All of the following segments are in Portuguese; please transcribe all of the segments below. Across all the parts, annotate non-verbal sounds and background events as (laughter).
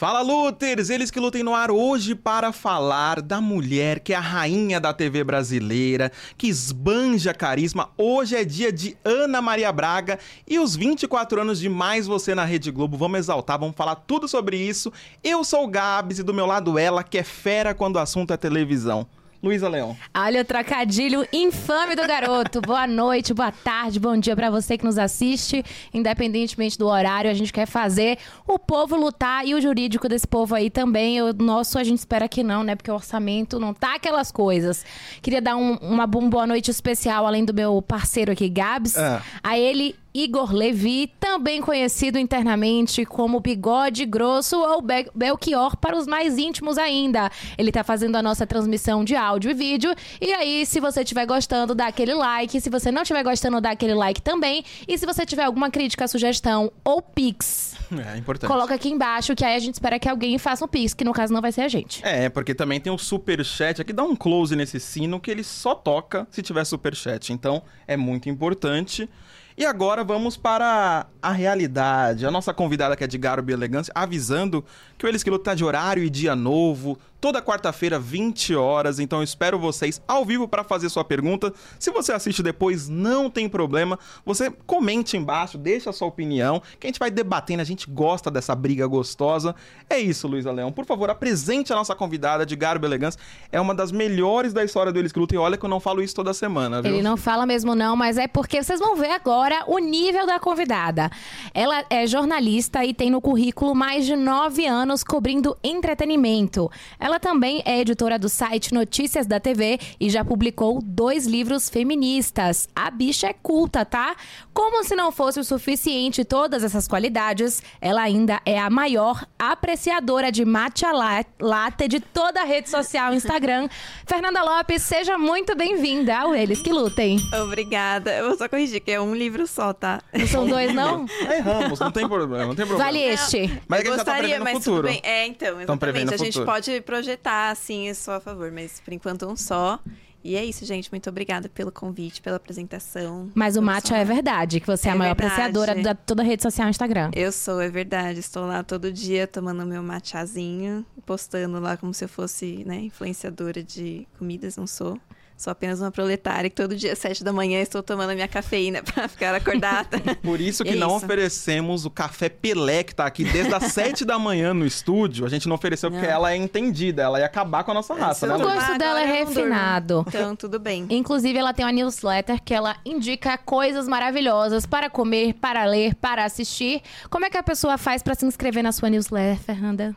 Fala Luters, eles que lutem no ar hoje para falar da mulher que é a rainha da TV brasileira, que esbanja carisma. Hoje é dia de Ana Maria Braga e os 24 anos de Mais Você na Rede Globo. Vamos exaltar, vamos falar tudo sobre isso. Eu sou o Gabs e do meu lado ela, que é fera quando o assunto é televisão. Luísa Leão. Olha o trocadilho infame do garoto. (laughs) boa noite, boa tarde, bom dia para você que nos assiste. Independentemente do horário, a gente quer fazer o povo lutar e o jurídico desse povo aí também. O nosso a gente espera que não, né? Porque o orçamento não tá aquelas coisas. Queria dar um, uma boa noite especial, além do meu parceiro aqui, Gabs. Ah. A ele Igor Levi, também conhecido internamente como Bigode Grosso ou Be Belchior para os mais íntimos ainda. Ele tá fazendo a nossa transmissão de áudio e vídeo. E aí, se você estiver gostando, dá aquele like. Se você não estiver gostando, dá aquele like também. E se você tiver alguma crítica, sugestão ou pix, (laughs) É importante. coloca aqui embaixo, que aí a gente espera que alguém faça um pix, que no caso não vai ser a gente. É, porque também tem o super chat aqui, dá um close nesse sino que ele só toca se tiver super chat. Então, é muito importante. E agora vamos para a realidade. A nossa convidada que é de Garbo Elegância, avisando que o Eles que Lutam tá de horário e dia novo, toda quarta-feira, 20 horas. Então espero vocês ao vivo para fazer sua pergunta. Se você assiste depois, não tem problema. Você comente embaixo, deixa a sua opinião, que a gente vai debatendo. A gente gosta dessa briga gostosa. É isso, Luísa Leão. Por favor, apresente a nossa convidada de Garbo Elegância. É uma das melhores da história do Lutam. E olha que eu não falo isso toda semana, viu? Ele não fala mesmo não, mas é porque vocês vão ver agora o nível da convidada. Ela é jornalista e tem no currículo mais de nove anos cobrindo entretenimento. Ela também é editora do site Notícias da TV e já publicou dois livros feministas. A bicha é culta, tá? Como se não fosse o suficiente todas essas qualidades, ela ainda é a maior apreciadora de matcha la- latte de toda a rede social Instagram. (laughs) Fernanda Lopes, seja muito bem-vinda ao Eles que Lutem. Obrigada. Eu vou só corrigir, que é um livro só, tá? Não são dois, não? Erramos, não tem problema, não tem problema. Vale este. Mas é que eu a gente já tá gostaria, prevendo mas futuro. tudo bem. É, então, Tão prevendo exatamente. o A gente futuro. pode projetar, assim, eu sou a favor, mas por enquanto um só. E é isso, gente. Muito obrigada pelo convite, pela apresentação. Mas o matcha é verdade, que você é a É maior verdade. apreciadora da toda a rede social Instagram. Eu sou, é verdade. Estou lá todo dia tomando meu matchazinho, postando lá como se eu fosse, né, influenciadora de comidas, não sou. Sou apenas uma proletária que todo dia, às sete da manhã, estou tomando a minha cafeína (laughs) pra ficar acordada. Por isso que É não isso. oferecemos o café Pelé, que tá aqui desde as (laughs) 7 da manhã no estúdio. A gente não ofereceu porque Não. ela é entendida, ela ia acabar com a nossa raça, Se né, O gosto dela é refinado. Então, tudo bem. Inclusive, ela tem uma newsletter que ela indica coisas maravilhosas para comer, para ler, para assistir. Como é que a pessoa faz para se inscrever na sua newsletter, Fernanda?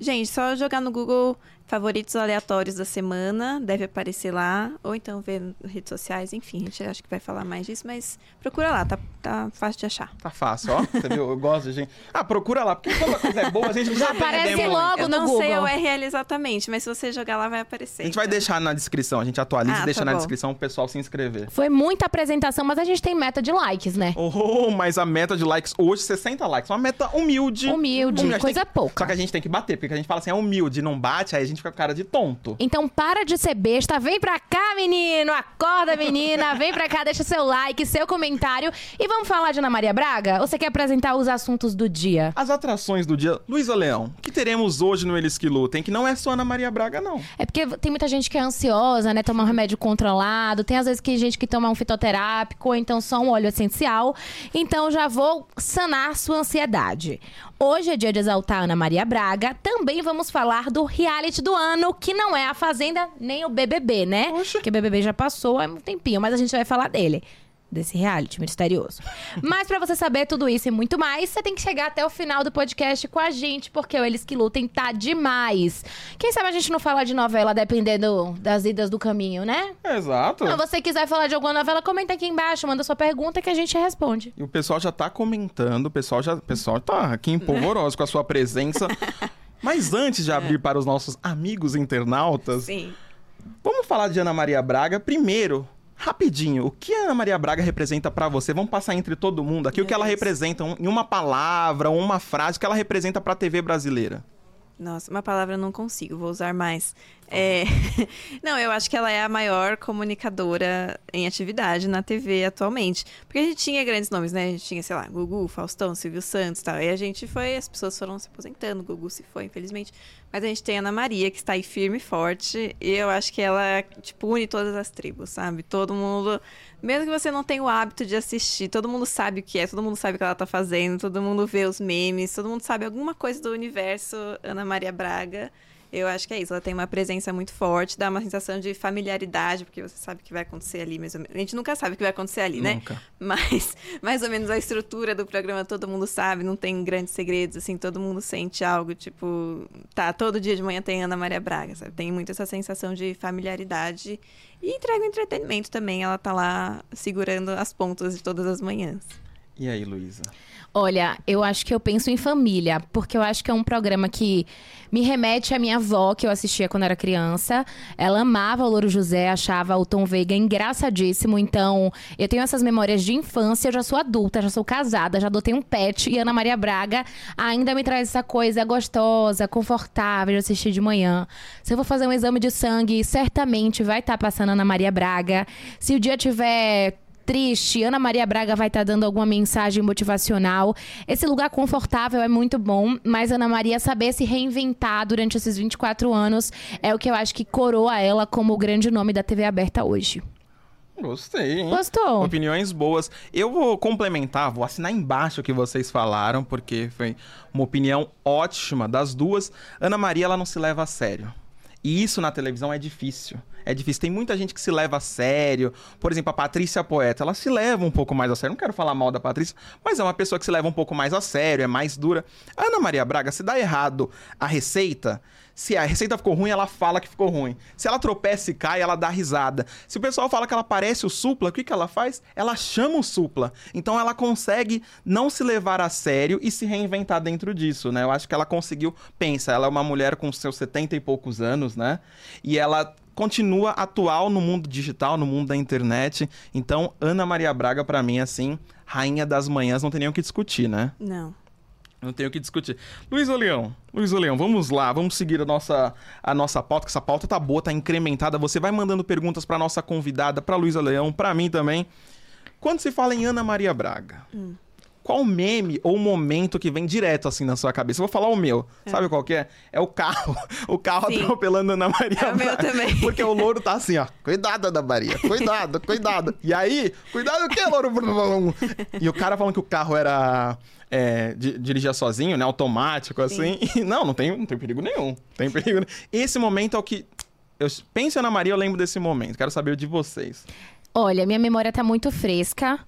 Gente, só jogar no Google favoritos aleatórios da semana, deve aparecer lá, ou então ver redes sociais, enfim, a gente acha que vai falar mais disso, mas procura lá, tá, tá fácil de achar. Tá fácil, ó. Você viu? Eu gosto de gente. Ah, procura lá, porque quando a coisa é boa, a gente não Já aparece logo Eu no não Google. sei o URL exatamente, mas se você jogar lá vai aparecer. A gente vai então. deixar na descrição, a gente atualiza Ah, e deixa tá na bom. descrição o pessoal se inscrever. Foi muita apresentação, mas a gente tem meta de likes, né? Oh, mas a meta de likes hoje, 60 likes. Uma meta humilde. Humilde, a gente coisa tem- pouca. Só que a gente tem que bater, porque a gente fala assim, é humilde, não bate, aí a gente com cara de tonto. Então para de ser besta, vem pra cá, menino! Acorda, menina! Vem pra cá, deixa seu like, seu comentário. E vamos falar de Ana Maria Braga? Ou você quer apresentar os assuntos do dia? As atrações do dia. Luísa Leão, o que teremos hoje no Eles Que Lutem? Que não é só Ana Maria Braga, não. É porque tem muita gente que é ansiosa, né? Tomar um remédio controlado. Tem às vezes que gente que toma um fitoterápico ou então só um óleo essencial. Então já vou sanar sua ansiedade. Hoje é dia de exaltar Ana Maria Braga. Também vamos falar do reality do ano, que não é a Fazenda nem o BBB, né? Oxe. Porque BBB já passou há um tempinho, mas a gente vai falar dele. Desse reality misterioso. (laughs) Mas pra você saber tudo isso e muito mais, você tem que chegar até o final do podcast com a gente, porque o Eles Que Lutem tá demais. Quem sabe a gente não fala de novela dependendo das idas do caminho, né? Exato. Se você quiser falar de alguma novela, comenta aqui embaixo, manda sua pergunta que a gente responde. E o pessoal já tá comentando, o pessoal já, o pessoal tá aqui empolvoroso com a sua presença. (laughs) Mas antes de abrir para os nossos amigos internautas, Sim. vamos falar de Ana Maria Braga primeiro. Rapidinho, o que a Ana Maria Braga representa pra você? Vamos passar entre todo mundo aqui o que ela Deus. representa em uma palavra uma frase que ela representa pra TV brasileira. Nossa, uma palavra eu não consigo, vou usar mais. É... (laughs) Não, eu acho que ela é a maior comunicadora em atividade na TV atualmente. Porque a gente tinha grandes nomes, né? A gente tinha, sei lá, Gugu, Faustão, Silvio Santos e tal. E a gente foi, as pessoas foram se aposentando, Gugu se foi, infelizmente. Mas a gente tem a Ana Maria, que está aí firme e forte. E eu acho que ela, tipo, une todas as tribos, sabe? Todo mundo. Mesmo que você não tenha o hábito de assistir, todo mundo sabe o que é, todo mundo sabe o que ela tá fazendo, todo mundo vê os memes, todo mundo sabe alguma coisa do universo Ana Maria Braga. Eu acho que é isso. Ela tem uma presença muito forte, dá uma sensação de familiaridade, porque você sabe o que vai acontecer ali, mais ou menos. A gente nunca sabe o que vai acontecer ali, né? Nunca. (laughs) Mas mais ou menos a estrutura do programa todo mundo sabe, não tem grandes segredos, assim, todo mundo sente algo, tipo, tá, todo dia de manhã tem Ana Maria Braga, sabe? Tem muito essa sensação de familiaridade e entrega o entretenimento também. Ela tá lá segurando as pontas de todas as manhãs. E aí, Luísa? Olha, eu acho que eu penso em família, porque eu acho que é um programa que me remete à minha avó, que eu assistia quando era criança. Ela amava o Louro José, achava o Tom Veiga engraçadíssimo. Então, eu tenho essas memórias de infância, eu já sou adulta, já sou casada, já adotei um pet. E Ana Maria Braga ainda me traz essa coisa gostosa, confortável de assistir de manhã. Se eu vou fazer um exame de sangue, certamente vai estar passando Ana Maria Braga. Se o dia tiver triste, Ana Maria Braga vai estar tá dando alguma mensagem motivacional. Esse lugar confortável é muito bom, mas Ana Maria saber se reinventar durante esses 24 anos é o que eu acho que coroa ela como o grande nome da TV aberta hoje. Gostei, hein? Gostou? Opiniões boas. Eu vou complementar, vou assinar embaixo o que vocês falaram, porque foi uma opinião ótima das duas. Ana Maria, ela não se leva a sério. E isso na televisão é difícil é difícil. Tem muita gente que se leva a sério. Por exemplo, a Patrícia Poeta, ela se leva um pouco mais a sério. Não quero falar mal da Patrícia, mas é uma pessoa que se leva um pouco mais a sério, é mais dura. Ana Maria Braga, se dá errado a receita, se a receita ficou ruim, ela fala que ficou ruim. Se ela tropeça e cai, ela dá risada. Se o pessoal fala que ela parece o Supla, o que, que ela faz? Ela chama o Supla. Então ela consegue não se levar a sério e se reinventar dentro disso, né? Eu acho que ela conseguiu. Pensa, ela é uma mulher com seus 70 e poucos anos, né? E ela continua atual no mundo digital, no mundo da internet. Então, Ana Maria Braga, para mim, assim, rainha das manhãs, não tem nem o que discutir, né? Não. Não tem o que discutir. Luiz Leão, Luiz Leão, vamos lá, vamos seguir a nossa, a nossa pauta, que essa pauta tá boa, tá incrementada. Você vai mandando perguntas para nossa convidada, para Luísa Leão, para mim também. Quando se fala em Ana Maria Braga, hum qual meme ou momento que vem direto assim na sua cabeça? Eu vou falar o meu. É. Sabe qual que é? É o carro. O carro Sim. atropelando a Ana Maria. É o meu também. (laughs) Porque o louro tá assim, ó. Cuidado, Ana Maria. Cuidado, cuidado. E aí, cuidado o que, louro? e o cara falando que o carro era. É, dirigia sozinho, né? Automático, assim. E, não, não tem, não tem perigo nenhum. Tem perigo. Esse momento é o que. Eu penso Ana Maria, eu lembro desse momento. Quero saber de vocês. Olha, minha memória tá muito fresca.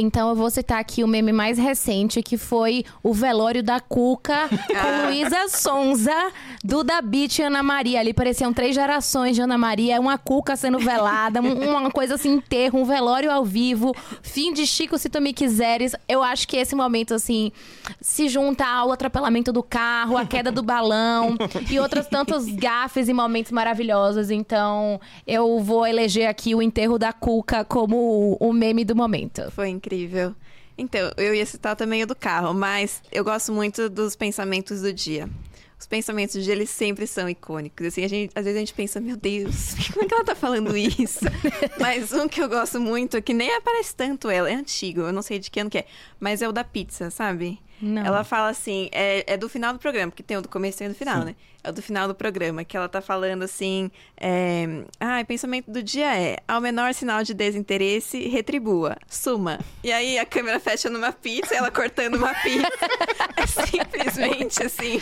Então eu vou citar aqui o meme mais recente, que foi o velório da Cuca (laughs) com. Luísa Sonza, Duda Beat e Ana Maria. Ali pareciam três gerações de Ana Maria, uma Cuca sendo velada, uma coisa assim, enterro, um velório ao vivo, fim de Chico Se Tu Me Quiseres. Eu acho que esse momento, assim, se junta ao atropelamento do carro, a queda do balão e outros tantos gafes e momentos maravilhosos. Então eu vou eleger aqui o enterro da Cuca como o meme do momento. Foi incrível incrível. Então, eu ia citar também o do carro, mas eu gosto muito dos pensamentos do dia. Os pensamentos do dia, eles sempre são icônicos. Assim, a gente, às vezes a gente pensa, meu Deus, (laughs) como é que ela tá falando isso? (laughs) mas um que eu gosto muito, que nem aparece tanto ela, é antigo, eu não sei de que ano que é, mas é o da pizza, sabe? Não. Ela fala assim, é, é do final do programa, porque tem o do começo e o do final, Sim. né? É o do final do programa, que ela tá falando assim, é, ah, pensamento do dia é, ao menor sinal de desinteresse, retribua, suma. E aí a câmera fecha numa pizza, ela cortando uma pizza. (laughs) é simplesmente assim,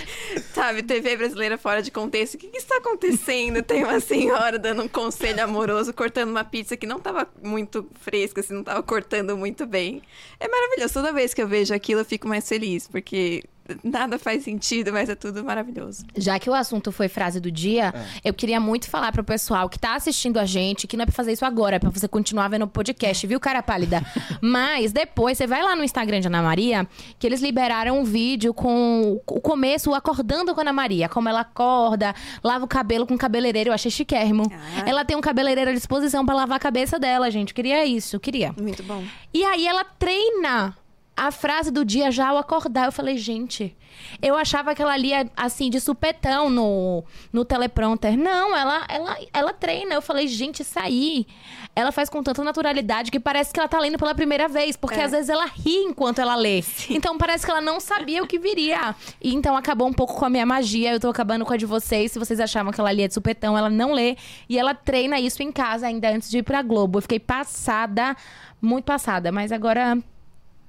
sabe, TV brasileira fora de contexto, o que, que está acontecendo? Tem uma senhora dando um conselho amoroso, cortando uma pizza que não tava muito fresca, assim, não tava cortando muito bem. É maravilhoso, toda vez que eu vejo aquilo eu fico mais feliz, porque nada faz sentido, mas é tudo maravilhoso. Já que o assunto foi frase do dia, é. eu queria muito falar pro pessoal que tá assistindo a gente que não é pra fazer isso agora, é pra você continuar vendo o podcast, viu, cara pálida? (laughs) mas depois você vai lá no Instagram de Ana Maria, que eles liberaram um vídeo com o começo, acordando com a Ana Maria, como ela acorda, lava o cabelo com o cabeleireiro, eu achei chiquérrimo. Ah. Ela tem um cabeleireiro à disposição para lavar a cabeça dela, gente. Queria isso, queria. Muito bom. E aí ela treina a frase do dia já ao acordar. Eu falei, gente, eu achava que ela lia assim, de supetão no, no teleprompter. Não, ela, ela, ela treina. Eu falei, gente, isso aí. Ela faz com tanta naturalidade que parece que ela tá lendo pela primeira vez. Porque É. às vezes ela ri enquanto ela lê. Então parece que ela não sabia o que viria. E então acabou um pouco com a minha magia. Eu tô acabando com a de vocês. Se vocês achavam que ela lia de supetão, ela não lê. E ela treina isso em casa ainda antes de ir pra Globo. Eu fiquei passada, muito passada. Mas agora.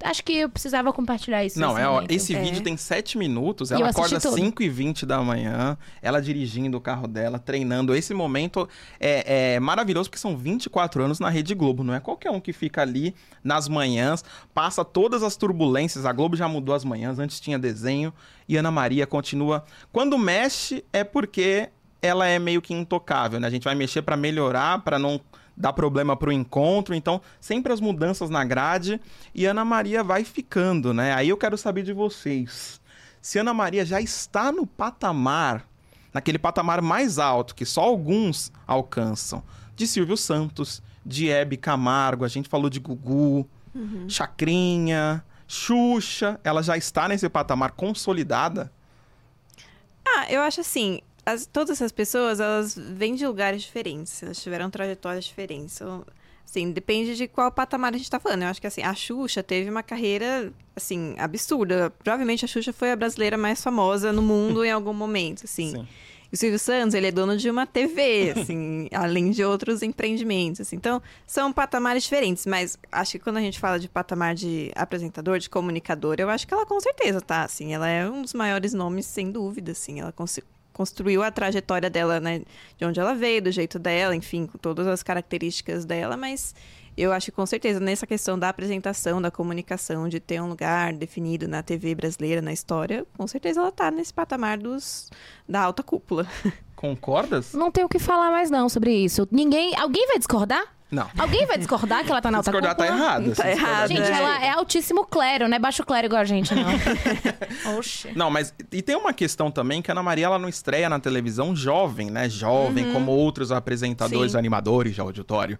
Acho que eu precisava compartilhar isso. Não, nesse é, ó, esse É. vídeo tem 7 minutos, ela acorda tudo. 5 e 20 da manhã, ela dirigindo o carro dela, treinando. Esse momento é, é maravilhoso porque são 24 anos na Rede Globo, não é qualquer um que fica ali nas manhãs, passa todas as turbulências. A Globo já mudou as manhãs, antes tinha desenho e Ana Maria continua. Quando mexe é porque ela é meio que intocável, né? A gente vai mexer pra melhorar, pra não dar problema pro encontro, então sempre as mudanças na grade e Ana Maria vai ficando, né? Aí eu quero saber de vocês. Se Ana Maria já está no patamar, naquele patamar mais alto que só alguns alcançam, de Silvio Santos, de Hebe Camargo, a gente falou de Gugu, Chacrinha, Xuxa, ela já está nesse patamar consolidada? Ah, eu acho assim, as- todas essas pessoas, elas vêm de lugares diferentes, elas tiveram trajetórias diferentes. Então, assim, depende de qual patamar a gente tá falando. Eu acho que, assim, a Xuxa teve uma carreira, assim, absurda. Provavelmente a Xuxa foi a brasileira mais famosa no mundo em algum momento, assim. Sim. E o Silvio Santos, ele é dono de uma TV, (laughs) assim, além de outros empreendimentos, assim. Então, são patamares diferentes, mas acho que quando a gente fala de patamar de apresentador, de comunicador, eu acho que ela com certeza tá, assim, ela é um dos maiores nomes, sem dúvida, assim, ela cons- construiu a trajetória dela, né, de onde ela veio, do jeito dela, enfim, com todas as características dela, mas eu acho que com certeza nessa questão da apresentação, da comunicação, de ter um lugar definido na TV brasileira, na história, com certeza ela tá nesse patamar dos da alta cúpula. (laughs) Concordas? Não tenho o que falar mais não sobre isso. Ninguém... Alguém vai discordar? Não. Alguém vai discordar que ela tá na alta Discordar tá cúpula? errado. Tá se discordar errado, Gente, É. ela é altíssimo clero, não é baixo clero igual a gente, não. (laughs) Oxi. Não, mas e tem uma questão também que a Ana Maria ela não estreia na televisão jovem, né? Jovem, como outros apresentadores, Sim. animadores de auditório.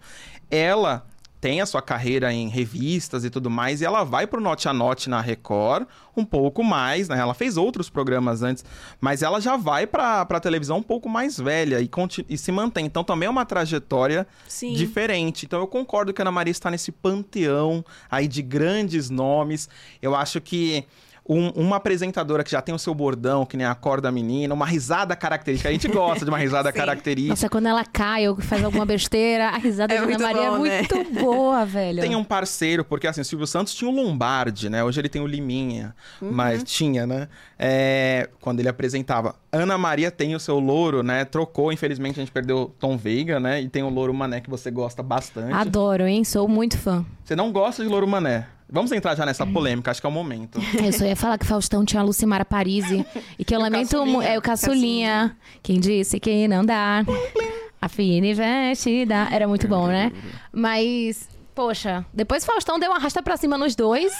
Ela tem a sua carreira em revistas e tudo mais, e ela vai pro Note a Note na Record um pouco mais, né? Ela fez outros programas antes, mas ela já vai pra, pra televisão um pouco mais velha e, e se mantém. Então também é uma trajetória Sim. diferente. Então eu concordo que a Ana Maria está nesse panteão aí de grandes nomes. Eu acho que um- uma apresentadora que já tem o seu bordão, que nem a corda menina, uma risada característica. A gente gosta de uma risada (laughs) característica. Nossa, quando ela cai ou faz alguma besteira, a risada É de Ana muito Maria é bom, né? muito boa, velho. Tem um parceiro, porque assim, o Silvio Santos tinha o Lombardi, né? Hoje ele tem o Liminha, mas tinha, né? É, quando ele apresentava. Ana Maria tem o seu louro, né? Trocou, infelizmente a gente perdeu o Tom Veiga, né? E tem o louro Mané que você gosta bastante. Adoro, hein? Sou muito fã. Você não gosta de louro Mané? Vamos entrar já nessa polêmica, acho que é o momento. (laughs) Eu só ia falar que Faustão tinha a Lucimara Parisi (laughs) e que eu lamento Caçulinha. muito. É o caçulinha. Quem disse que não dá? (laughs) A fina e vestida. Era muito bom, né? Mas, poxa, depois Faustão deu uma arrasta pra cima nos dois.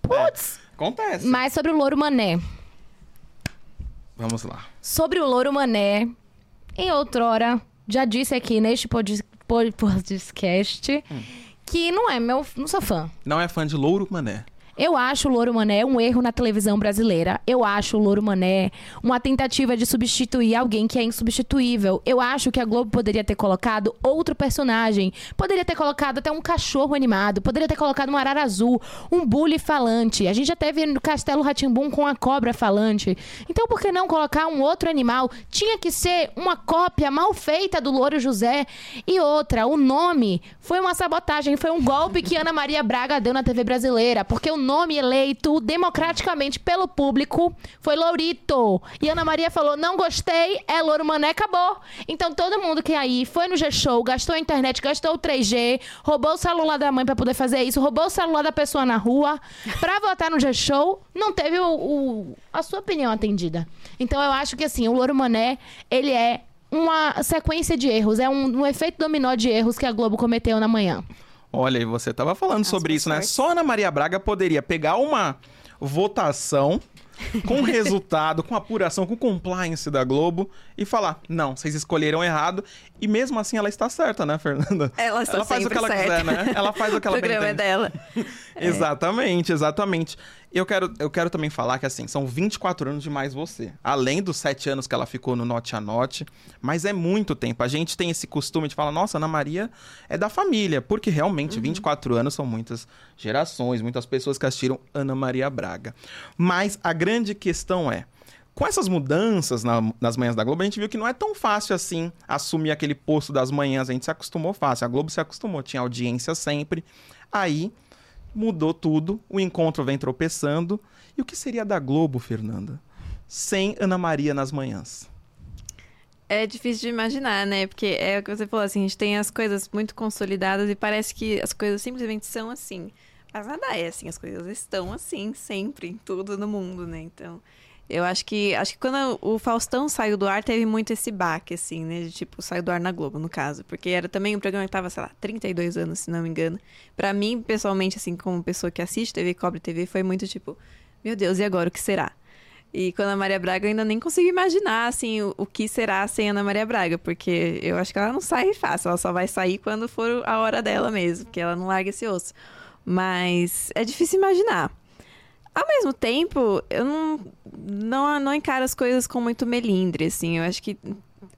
Putz. Acontece. Mas sobre o Louro Mané. Vamos lá. Sobre o Louro Mané, em outrora, já disse aqui neste pod- pod- podcast que não é meu. Não sou fã. Não é fã de louro Mané. Eu acho o Louro Mané um erro na televisão brasileira. Eu acho o Louro Mané uma tentativa de substituir alguém que é insubstituível. Eu acho que a Globo poderia ter colocado outro personagem. Poderia ter colocado até um cachorro animado. Poderia ter colocado um arara azul, um bully falante. A gente já teve no Castelo Ratimbum com a cobra falante. Então por que não colocar um outro animal? Tinha que ser uma cópia mal feita do Louro José. E outra, o nome foi uma sabotagem, foi um golpe que Ana Maria Braga deu na TV brasileira, porque o nome eleito democraticamente pelo público foi Lourito. E Ana Maria falou: não gostei, é Louro Mané, acabou. Então todo mundo que aí foi no G-Show, gastou a internet, gastou o 3G, roubou o celular da mãe pra poder fazer isso, roubou o celular da pessoa na rua, pra votar no G-Show, não teve o, o- a sua opinião atendida. Então eu acho que assim, o Louro Mané, ele é uma sequência de erros, é um, um efeito dominó de erros que a Globo cometeu na manhã. Olha, e você tava falando sobre mais isso, né? Só Ana Maria Braga poderia pegar uma votação com (laughs) resultado, com apuração, com compliance da Globo e falar: não, vocês escolheram errado. E mesmo assim ela está certa, né, Fernanda? (laughs) Ela, está ela faz o que ela certa. quiser, né? Ela faz o que ela (laughs) O programa é dela. (laughs) Exatamente, exatamente. Eu quero, eu quero também falar que, assim, são 24 anos de mais você. Além dos 7 anos que ela ficou no Note a Note. Mas é muito tempo. A gente tem esse costume de falar, nossa, Ana Maria é da família. Porque realmente, 24 anos são muitas gerações, muitas pessoas que assistiram Ana Maria Braga. Mas a grande questão é. Com essas mudanças na- nas manhãs da Globo, a gente viu que não é tão fácil assim assumir aquele posto das manhãs. A gente se acostumou fácil. A Globo se acostumou, tinha audiência sempre. Aí mudou tudo, o encontro vem tropeçando. E o que seria da Globo, Fernanda? Sem Ana Maria nas manhãs. É difícil de imaginar, né? Porque é o que você falou, assim, a gente tem as coisas muito consolidadas e parece que as coisas simplesmente são assim. Mas nada é assim, as coisas estão assim sempre, em tudo no mundo, né? Então, eu acho que acho que quando o Faustão saiu do ar, teve muito esse baque, assim, né? De tipo, saiu do ar na Globo, no caso. Porque era também um programa que tava, sei lá, 32 anos, se não me engano. Pra mim, pessoalmente, assim, como pessoa que assiste TV, cobre TV, foi muito tipo, meu Deus, e agora o que será? E com a Maria Braga eu ainda nem consigo imaginar, assim, o, o que será sem Ana Maria Braga, porque eu acho que ela não sai fácil, ela só vai sair quando for a hora dela mesmo, porque ela não larga esse osso. Mas é difícil imaginar. Ao mesmo tempo, eu não, não, não encaro as coisas com muito melindre, assim, eu acho que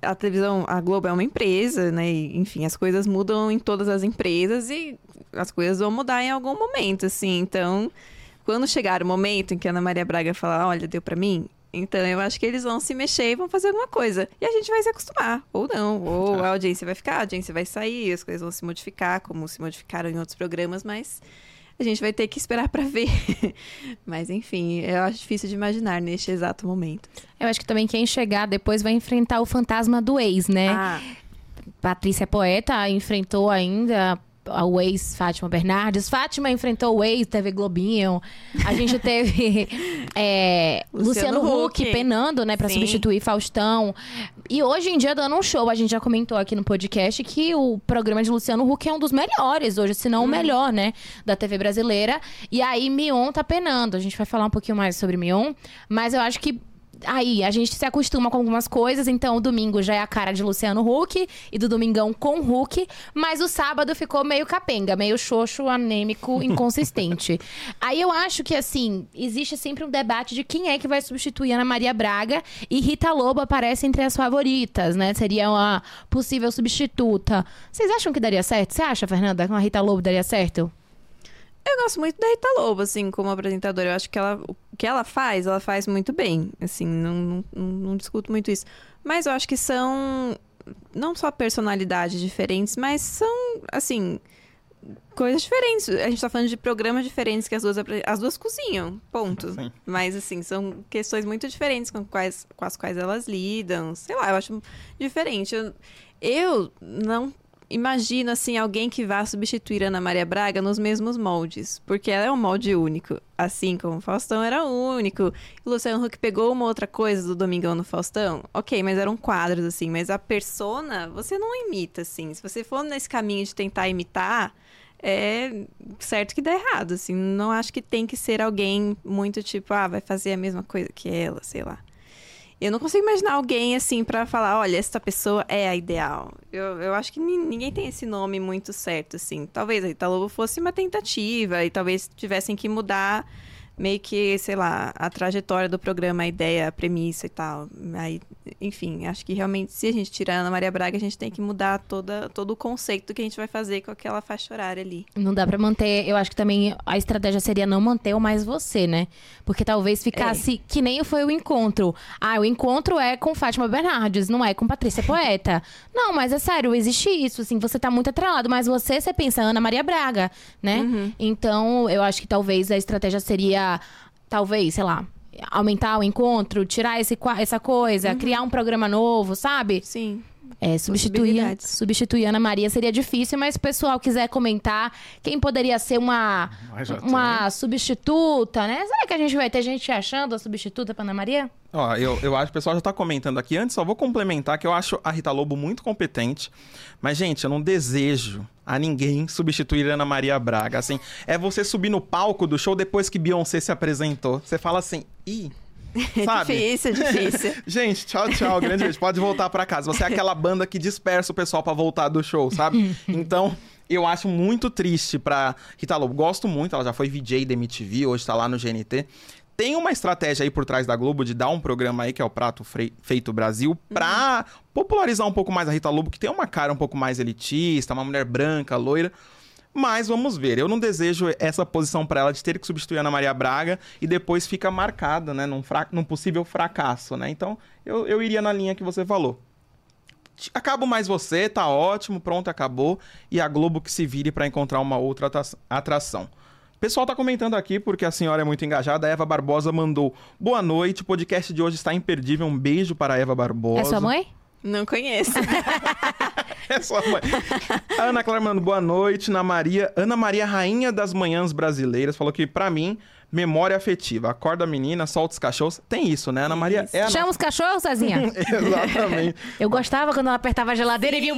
a televisão, a Globo é uma empresa, né? E, enfim, as coisas mudam em todas as empresas e as coisas vão mudar em algum momento, assim. Então, quando chegar o momento em que a Ana Maria Braga falar, olha, deu pra mim, então eu acho que eles vão se mexer e vão fazer alguma coisa. E a gente vai se acostumar, ou não, ou a audiência vai ficar, a audiência vai sair, as coisas vão se modificar, como se modificaram em outros programas, mas a gente vai ter que esperar pra ver. (laughs) mas enfim, eu acho difícil de imaginar neste exato momento. Eu acho que também quem chegar depois vai enfrentar o fantasma do ex, né? Ah, Patrícia Poeta enfrentou ainda o ex Fátima Bernardes. Fátima enfrentou o ex TV Globinho. A gente (laughs) teve é, Luciano, Luciano Huck Huck. penando, né, Sim. substituir Faustão. E hoje em dia dando um show, a gente já comentou aqui no podcast que o programa de Luciano Huck é um dos melhores hoje, se não o melhor, né, da TV brasileira. E aí Mion tá penando. A gente vai falar um pouquinho mais sobre Mion, mas eu acho que Aí, a gente se acostuma com algumas coisas, então o domingo já é a cara de Luciano Huck e do Domingão com Huck, mas o sábado ficou meio capenga, meio xoxo, anêmico, (laughs) inconsistente. Aí eu acho que, assim, existe sempre um debate de quem é que vai substituir Ana Maria Braga e Rita Lobo aparece entre as favoritas, né? Seria uma possível substituta. Vocês acham que daria certo? Você acha, Fernanda, que uma Rita Lobo daria certo? Eu gosto muito da Rita Lobo, assim, como apresentadora. Eu acho que ela, o que ela faz, ela faz muito bem. Assim, não, não, não, discuto muito isso. Mas eu acho que são não só personalidades diferentes, mas são, assim, coisas diferentes. A gente tá falando de programas diferentes que as duas, as duas cozinham, ponto. Sim. Mas, assim, são questões muito diferentes com, quais, com as quais elas lidam. Sei lá, eu acho diferente. Eu, eu não imagino, assim, alguém que vá substituir Ana Maria Braga nos mesmos moldes. Porque ela é um molde único. Assim como Faustão era único. E Luciano Huck pegou uma outra coisa do Domingão no Faustão. Ok, mas eram quadros, assim. Mas a persona, você não imita, assim. Se você for nesse caminho de tentar imitar é certo que dá errado, assim. Não acho que tem que ser alguém muito tipo, ah, vai fazer a mesma coisa que ela, sei lá. Eu não consigo imaginar alguém assim pra falar, olha, essa pessoa é a ideal. Eu, eu acho que ni- ninguém tem esse nome muito certo, assim. Talvez a Rita Lobo fosse uma tentativa e talvez tivessem que mudar meio que, sei lá, a trajetória do programa, a ideia, a premissa e tal. Aí, enfim, acho que realmente, se a gente tirar a Ana Maria Braga, a gente tem que mudar toda, todo o conceito que a gente vai fazer com aquela faixa horária ali. Não dá pra manter. Eu acho que também a estratégia seria não manter o mais você, né? Porque talvez ficasse que nem foi o encontro. Ah, o encontro é com Fátima Bernardes, não é com Patrícia Poeta. (laughs) não, mas é sério, existe isso, assim, você tá muito atrelado, mas você, você pensa Ana Maria Braga, né? Então, eu acho que talvez a estratégia seria, talvez, sei lá. Aumentar o encontro, tirar esse, essa coisa, criar um programa novo, sabe? Sim. É, substituir, substituir Ana Maria seria difícil, mas se o pessoal quiser comentar quem poderia ser uma, uma substituta, né? Será que a gente vai ter gente achando a substituta pra Ana Maria? Ó, eu, eu acho que o pessoal já tá comentando aqui. Antes, só vou complementar que eu acho a Rita Lobo muito competente. Mas, gente, eu não desejo a ninguém substituir Ana Maria Braga. Assim, é você subir no palco do show depois que Beyoncé se apresentou. Você fala assim, ih, É (laughs) Sabe? difícil, é difícil. (laughs) Gente, tchau, tchau, grande beijo. Pode voltar pra casa. Você é aquela banda que dispersa o pessoal pra voltar do show, sabe? (laughs) Então, eu acho muito triste pra Rita Lobo. Gosto muito, ela já foi VJ da MTV, hoje tá lá no GNT. Tem uma estratégia aí por trás da Globo de dar um programa aí, que é o Prato Fre- Feito Brasil, pra popularizar um pouco mais a Rita Lobo, que tem uma cara um pouco mais elitista, uma mulher branca, loira. Mas vamos ver. Eu não desejo essa posição pra ela de ter que substituir a Ana Maria Braga e depois fica marcada, né, num, fra- num possível fracasso, né? Então, eu, eu iria na linha que você falou. Acabo mais você, tá ótimo, pronto, acabou. E a Globo que se vire pra encontrar uma outra atra- atração. O pessoal tá comentando aqui porque a senhora é muito engajada. A Eva Barbosa mandou boa noite. O podcast de hoje está imperdível. Um beijo para a Eva Barbosa. É sua mãe? Não conheço. (laughs) (laughs) É sua mãe. A Ana Clara mandando boa noite. Na Maria, Ana Maria, rainha das manhãs brasileiras, falou que pra mim, memória afetiva. Acorda a menina, solta os cachorros. Tem isso, né? Ana Maria é Chama os cachorros, Cezinha. nossa... (laughs) Exatamente. (laughs) Eu gostava quando ela apertava a geladeira e vinha...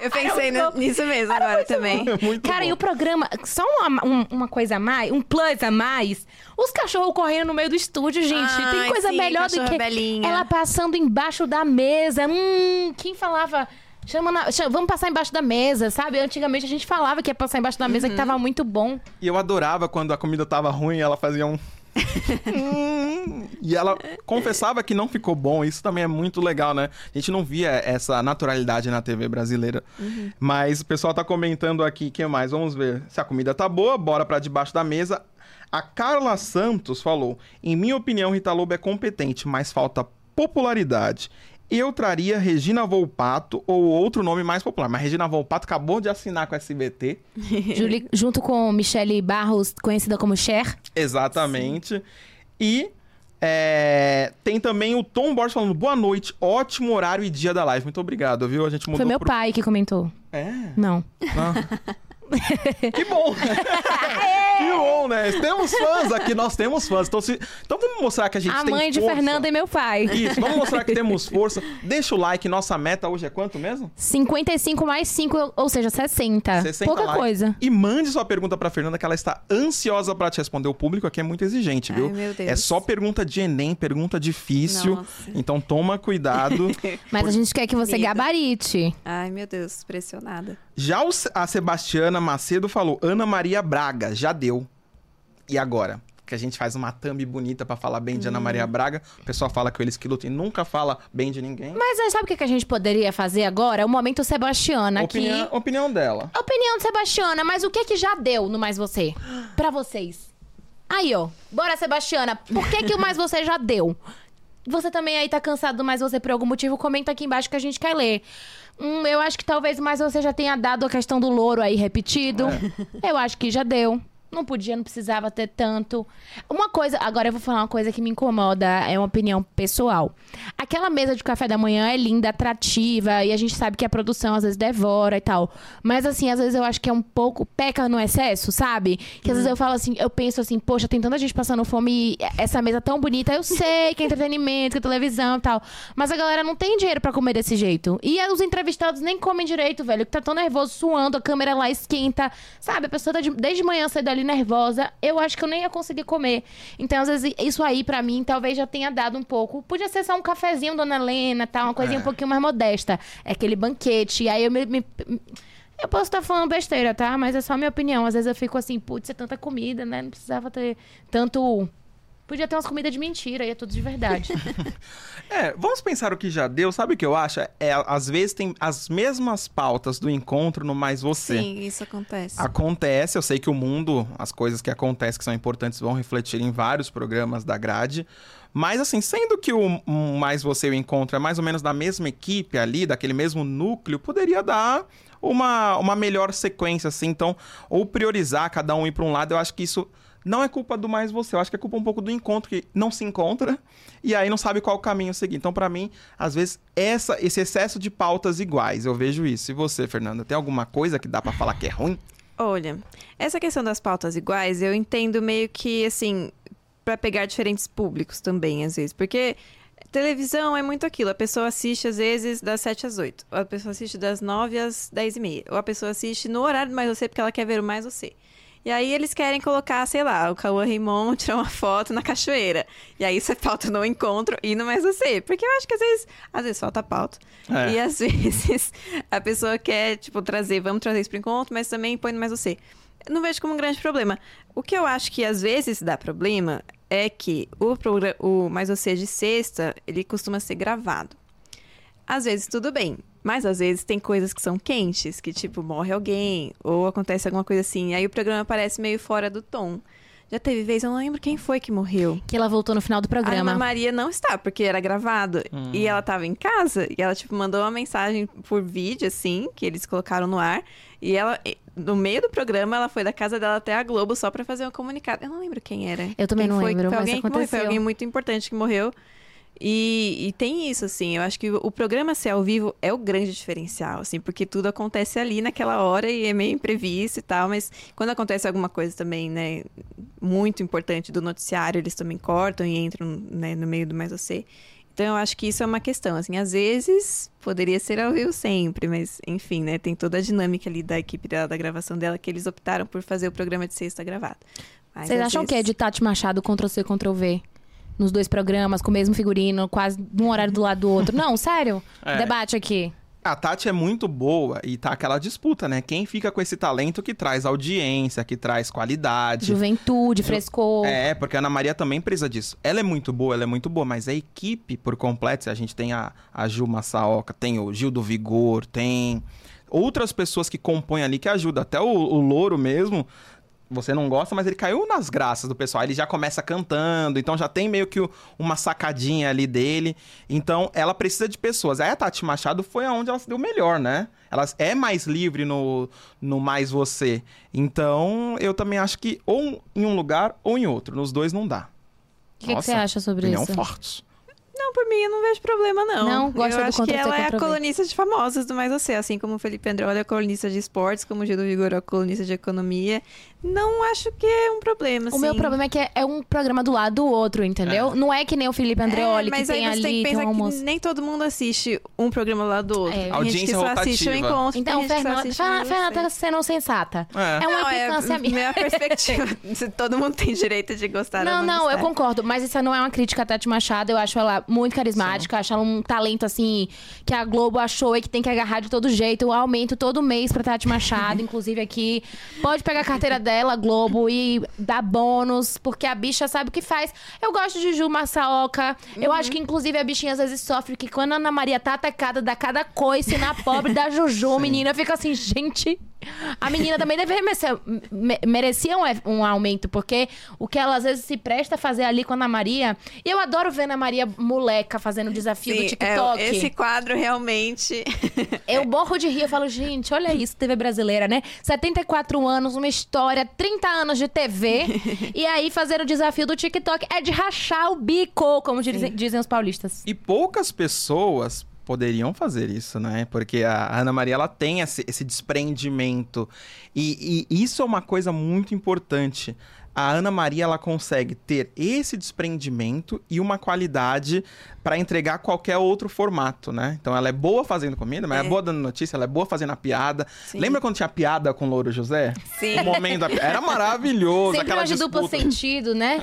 Eu pensei no- nisso mesmo agora também. Muito Cara, bom. e o programa, só uma, um- uma coisa a mais, um plus a mais, os cachorros correndo no meio do estúdio, gente. Tem coisa sim, melhor do que belinha. ela passando embaixo da mesa. Hum, quem falava... Chama na- chama- vamos passar embaixo da mesa, sabe? Antigamente a gente falava que ia passar embaixo da mesa, que tava muito bom. E eu adorava quando a comida tava ruim, ela fazia um. (laughs) E ela confessava que não ficou bom. Isso também é muito legal, né? A gente não via essa naturalidade na TV brasileira. Mas o pessoal tá comentando aqui, que mais? Vamos ver. Se a comida tá boa, bora pra debaixo da mesa. A Carla Santos falou: Em minha opinião, Rita Lobo é competente, mas falta popularidade. Eu traria Regina Volpato ou outro nome mais popular. Mas Regina Volpato acabou de assinar com a SBT. (laughs) Juli- junto com Michele Barros, conhecida como Cher. Exatamente. E é, tem também o Tom Borges falando boa noite, ótimo horário e dia da live. Muito obrigado, viu? A gente mudou Foi meu pro... pai que comentou. É. Não. Ah. (laughs) que bom! (laughs) que bom, né? Temos fãs aqui, nós temos fãs. Então, se... então vamos mostrar que a gente A tem mãe de força. Fernanda e meu pai. Isso, vamos mostrar que temos (laughs) força. Deixa o like, nossa meta hoje é quanto mesmo? 55 mais 5, ou seja, 60. 60 Pouca likes. coisa. E mande sua pergunta pra Fernanda, que ela está ansiosa pra te responder. O público aqui é muito exigente, viu? Ai, meu Deus. É só pergunta de Enem, pergunta difícil. Nossa. Então toma cuidado. (laughs) Mas a gente quer que você gabarite. Ai, meu Deus, pressionada. Já a Sebastiana Macedo falou: Ana Maria Braga, já deu. E agora? Que a gente faz uma thumb bonita pra falar bem de Ana Hum. Maria Braga. O pessoal fala que eles que lutam e nunca fala bem de ninguém. Mas aí, sabe o que a gente poderia fazer agora? É o momento Sebastiana opinião, aqui. opinião dela. Opinião de Sebastiana, mas o que que já deu no Mais Você? Pra vocês. Aí, ó. Bora, Sebastiana. Por que que o Mais Você já deu? Você também aí tá cansado do Mais Você por algum motivo? Comenta aqui embaixo que a gente quer ler. Hum, eu acho que talvez Mais Você já tenha dado a questão do louro aí repetido. Eu acho que já deu. Não podia, não precisava ter tanto. Uma coisa, agora eu vou falar uma coisa que me incomoda, é uma opinião pessoal. Aquela mesa de café da manhã é linda, atrativa, e a gente sabe que a produção às vezes devora e tal. Mas assim, às vezes eu acho que é um pouco peca no excesso, sabe? Que às vezes eu falo assim, eu penso assim, poxa, tem tanta gente passando fome e essa mesa tão bonita, eu sei que é entretenimento, que é televisão e tal. Mas a galera não tem dinheiro pra comer desse jeito. E os entrevistados nem comem direito, velho, que tá tão nervoso, suando, a câmera lá esquenta. Sabe, a pessoa tá de- desde manhã sai dali nervosa. Eu acho que eu nem ia conseguir comer. Então, às vezes, isso aí pra mim talvez já tenha dado um pouco. Podia ser só um cafezinho, dona Helena, tá? Uma coisinha É. um pouquinho mais modesta. É aquele banquete. Aí eu me. me- eu posso estar falando besteira, tá? Mas é só a minha opinião. Às vezes eu fico assim, putz, é tanta comida, né? Não precisava ter tanto. Podia ter umas comidas de mentira, e é tudo de verdade. (laughs) É, vamos pensar o que já deu. Sabe o que eu acho? É, às vezes tem as mesmas pautas do encontro no Mais Você. Sim, isso acontece. Acontece, eu sei que o mundo, as coisas que acontecem que são importantes vão refletir em vários programas da grade. Mas assim, sendo que o Mais Você e o Encontro é mais ou menos da mesma equipe ali, daquele mesmo núcleo, poderia dar uma, uma melhor sequência, assim. Então, ou priorizar cada um ir para um lado, eu acho que isso não é culpa do Mais Você, eu acho que é culpa um pouco do encontro, que não se encontra e aí não sabe qual caminho seguir. Então, para mim, às vezes, essa, esse excesso de pautas iguais, eu vejo isso. E você, Fernanda, tem alguma coisa que dá para falar que é ruim? Olha, essa questão das pautas iguais, eu entendo meio que, assim, pra pegar diferentes públicos também, às vezes. Porque televisão é muito aquilo. A pessoa assiste, às vezes, das 7 às 8. Ou a pessoa assiste das 9 às 10 e meia. Ou a pessoa assiste no horário do Mais Você porque ela quer ver o Mais Você. E aí eles querem colocar, sei lá, o Cauã Raymond (laughs) tirar uma foto na cachoeira. E aí você falta no encontro e no Mais Você. Porque eu acho que às vezes, às vezes falta pauta. É. E às (laughs) vezes a pessoa quer, tipo, trazer, vamos trazer isso pro encontro, mas também põe no Mais Você. Não vejo como um grande problema. O que eu acho que às vezes dá problema é que o, o Mais Você de sexta, ele costuma ser gravado. Às vezes tudo bem, mas às vezes tem coisas que são quentes, que tipo, morre alguém, ou acontece alguma coisa assim, aí o programa parece meio fora do tom. Já teve vez, eu não lembro quem foi que morreu. Que ela voltou no final do A Ana programa. Maria não está, porque era gravado. E ela tava em casa, e ela, tipo, mandou uma mensagem por vídeo, assim, que eles colocaram no ar. E ela, e- no meio do programa, ela foi da casa dela até a Globo só pra fazer um comunicado. Eu não lembro quem era. Eu também Quem não foi, lembro, Foi mas alguém que morreu, foi aconteceu. alguém muito importante que morreu. E, e tem isso, assim, eu acho que o, programa ser ao vivo é o grande diferencial, assim, porque tudo acontece ali naquela hora e é meio imprevisto e tal, mas quando acontece alguma coisa também, né, muito importante do noticiário, eles também cortam e entram, né, no meio do Mais Você. Então eu acho que isso é uma questão, assim, às vezes poderia ser ao vivo sempre, mas enfim, né, tem toda a dinâmica ali da equipe dela, da gravação dela, que eles optaram por fazer o programa de sexta gravado. Mas, Vocês acham que é vezes- de Tati Machado Ctrl C, Ctrl V? Nos dois programas, com o mesmo figurino, quase num horário do lado do outro. (laughs) Não, sério? É. Debate aqui. A Tati é muito boa e tá aquela disputa, né? Quem fica com esse talento que traz audiência, que traz qualidade. Juventude, frescor. É, porque a Ana Maria também precisa disso. Ela é muito boa, ela é muito boa, mas a equipe por completo, a gente tem a, a Ju Massaoka, tem o Gil do Vigor, tem outras pessoas que compõem ali que ajudam. Até o, o Louro mesmo, você não gosta, mas ele caiu nas graças do pessoal. Ele já começa cantando, então já tem meio que o- uma sacadinha ali dele. Então ela precisa de pessoas. Aí a Tati Machado foi aonde ela se deu melhor, né? Ela é mais livre no, no Mais Você. Então eu também acho que ou em um lugar ou em outro. Nos dois não dá. O que, que você acha sobre isso? forte. Não, por mim, eu não vejo problema, não. Não? Gosta eu do acho que ela é a colunista de famosas do Mais Você, assim como o Felipe Androli é a colunista de esportes, como o Gil do Vigor é a colunista de economia. Não acho que é um problema, assim. O meu problema é que é- é um programa do lado do outro, entendeu? Não é que nem o Felipe Andreoli, é, mas que tem aí você ali, tem que tem um almoço. que nem todo mundo assiste um programa lá do outro. É. Tem gente que Audiência só assiste o rotativa. encontro. Então, tem gente que só Fernanda, Fernanda, tá sendo sensata. É. É uma Não, é implicância minha. minha perspectiva. (laughs) Todo mundo tem direito de gostar Não, não, eu concordo. Mas isso não é uma crítica a Tati Machado. Eu acho ela muito carismática. Acho ela um talento, assim, que a Globo achou e que tem que agarrar de todo jeito. Eu aumento todo mês pra Tati Machado, (laughs) inclusive aqui. Pode pegar a carteira dela, Globo, e dar bônus, porque a bicha sabe o que faz. Eu gosto de Ju Massaoka. Eu acho que, inclusive, a bichinha às vezes sofre que quando a Ana Maria tá atacada, dá cada coice na pobre da Juju, (laughs) menina. Fica assim, gente. A menina também deve merecer, me- merecia um, um aumento, porque o que ela às vezes se presta a fazer ali com a Ana Maria. E eu adoro ver a Ana Maria moleca fazendo o desafio do Sim, TikTok. é, esse quadro realmente. Eu morro de rir, eu falo, gente, olha isso, TV brasileira, né? 74 anos, uma história, 30 anos de TV. (laughs) e aí fazer o desafio do TikTok é de rachar o bico, como dizem, dizem os paulistas. E poucas pessoas poderiam fazer isso, né? Porque a Ana Maria ela tem esse, esse desprendimento. E, e isso é uma coisa muito importante. A Ana Maria ela consegue ter esse desprendimento e uma qualidade para entregar qualquer outro formato, né? Então ela é boa fazendo comida, mas é, É. boa dando notícia, ela é boa fazendo a piada. Sim. Lembra quando tinha piada com o Louro José? Sim. O momento da era maravilhoso, Sempre aquela de duplo disputa. sentido, né?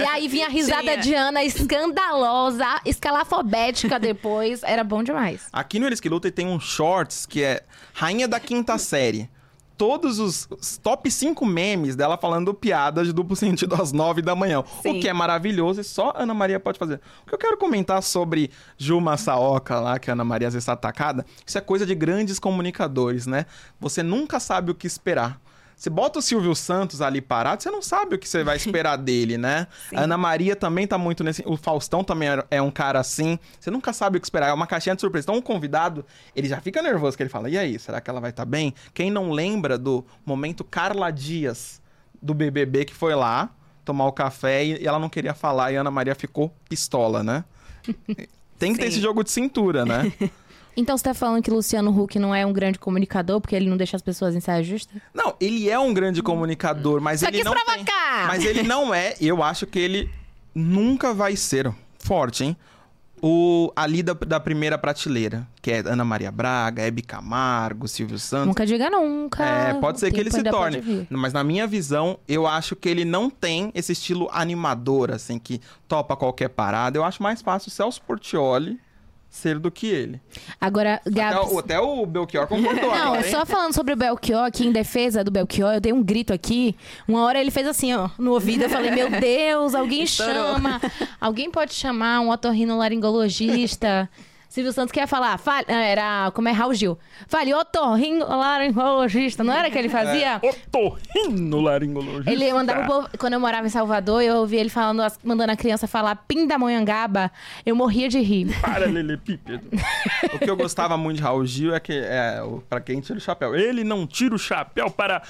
E aí vinha a risada Tinha. de Ana escandalosa, escalafobética depois. Era bom demais. Aqui no Eles que Lutam tem um shorts que é Rainha da Quinta Série. Todos os top 5 memes dela falando piadas de duplo sentido às 9 da manhã. Sim. O que é maravilhoso e só Ana Maria pode fazer. O que eu quero comentar sobre Juma Saoka lá, que a Ana Maria às vezes está atacada, isso é coisa de grandes comunicadores, né? Você nunca sabe o que esperar. Você bota o Silvio Santos ali parado, você não sabe o que você vai esperar (laughs) dele, né? Sim. A Ana Maria também tá muito nesse. O Faustão também é- um cara assim. Você nunca sabe o que esperar. É uma caixinha de surpresa. Então, um convidado, ele já fica nervoso, que ele fala: e aí, será que ela vai estar bem? Quem não lembra do momento Carla Dias do BBB que foi lá tomar o café e ela não queria falar e a Ana Maria ficou pistola, né? (laughs) Tem que ter Sim. esse jogo de cintura, né? (laughs) Então você tá falando que Luciano Huck não é um grande comunicador porque ele não deixa as pessoas em saia justa? Não, ele é um grande comunicador, mas Só ele não tem... Mas ele não é, eu acho que ele nunca vai ser forte, hein? o, ali da, da primeira prateleira, que é Ana Maria Braga, Hebe Camargo, Silvio Santos. Nunca diga nunca. É, pode ser que ele se torne. Mas na minha visão, eu acho que ele não tem esse estilo animador, assim, que topa qualquer parada. Eu acho mais fácil o Celso Portioli ser do que ele. Agora, Até, Gabs... o- até o Belchior concordou Não, agora, hein? só falando sobre o Belchior, aqui em defesa do Belchior, eu dei um grito aqui. Uma hora ele fez assim, ó, no ouvido. Eu falei, meu Deus, alguém Estourou. chama. Alguém pode chamar um otorrinolaringologista. Silvio Santos quer falar, fale, ah, era, como é, Raul Gil. Fale, otorrinolaringologista. Não era que ele fazia? Otorrino laringologista. Ele mandava o povo, quando eu morava em Salvador, eu ouvi ele falando, mandando a criança falar pindamonhangaba. Eu morria de rir. Paralelepípedo. o que eu gostava muito de Raul Gil é que, é, pra quem tira o chapéu, ele não tira o chapéu para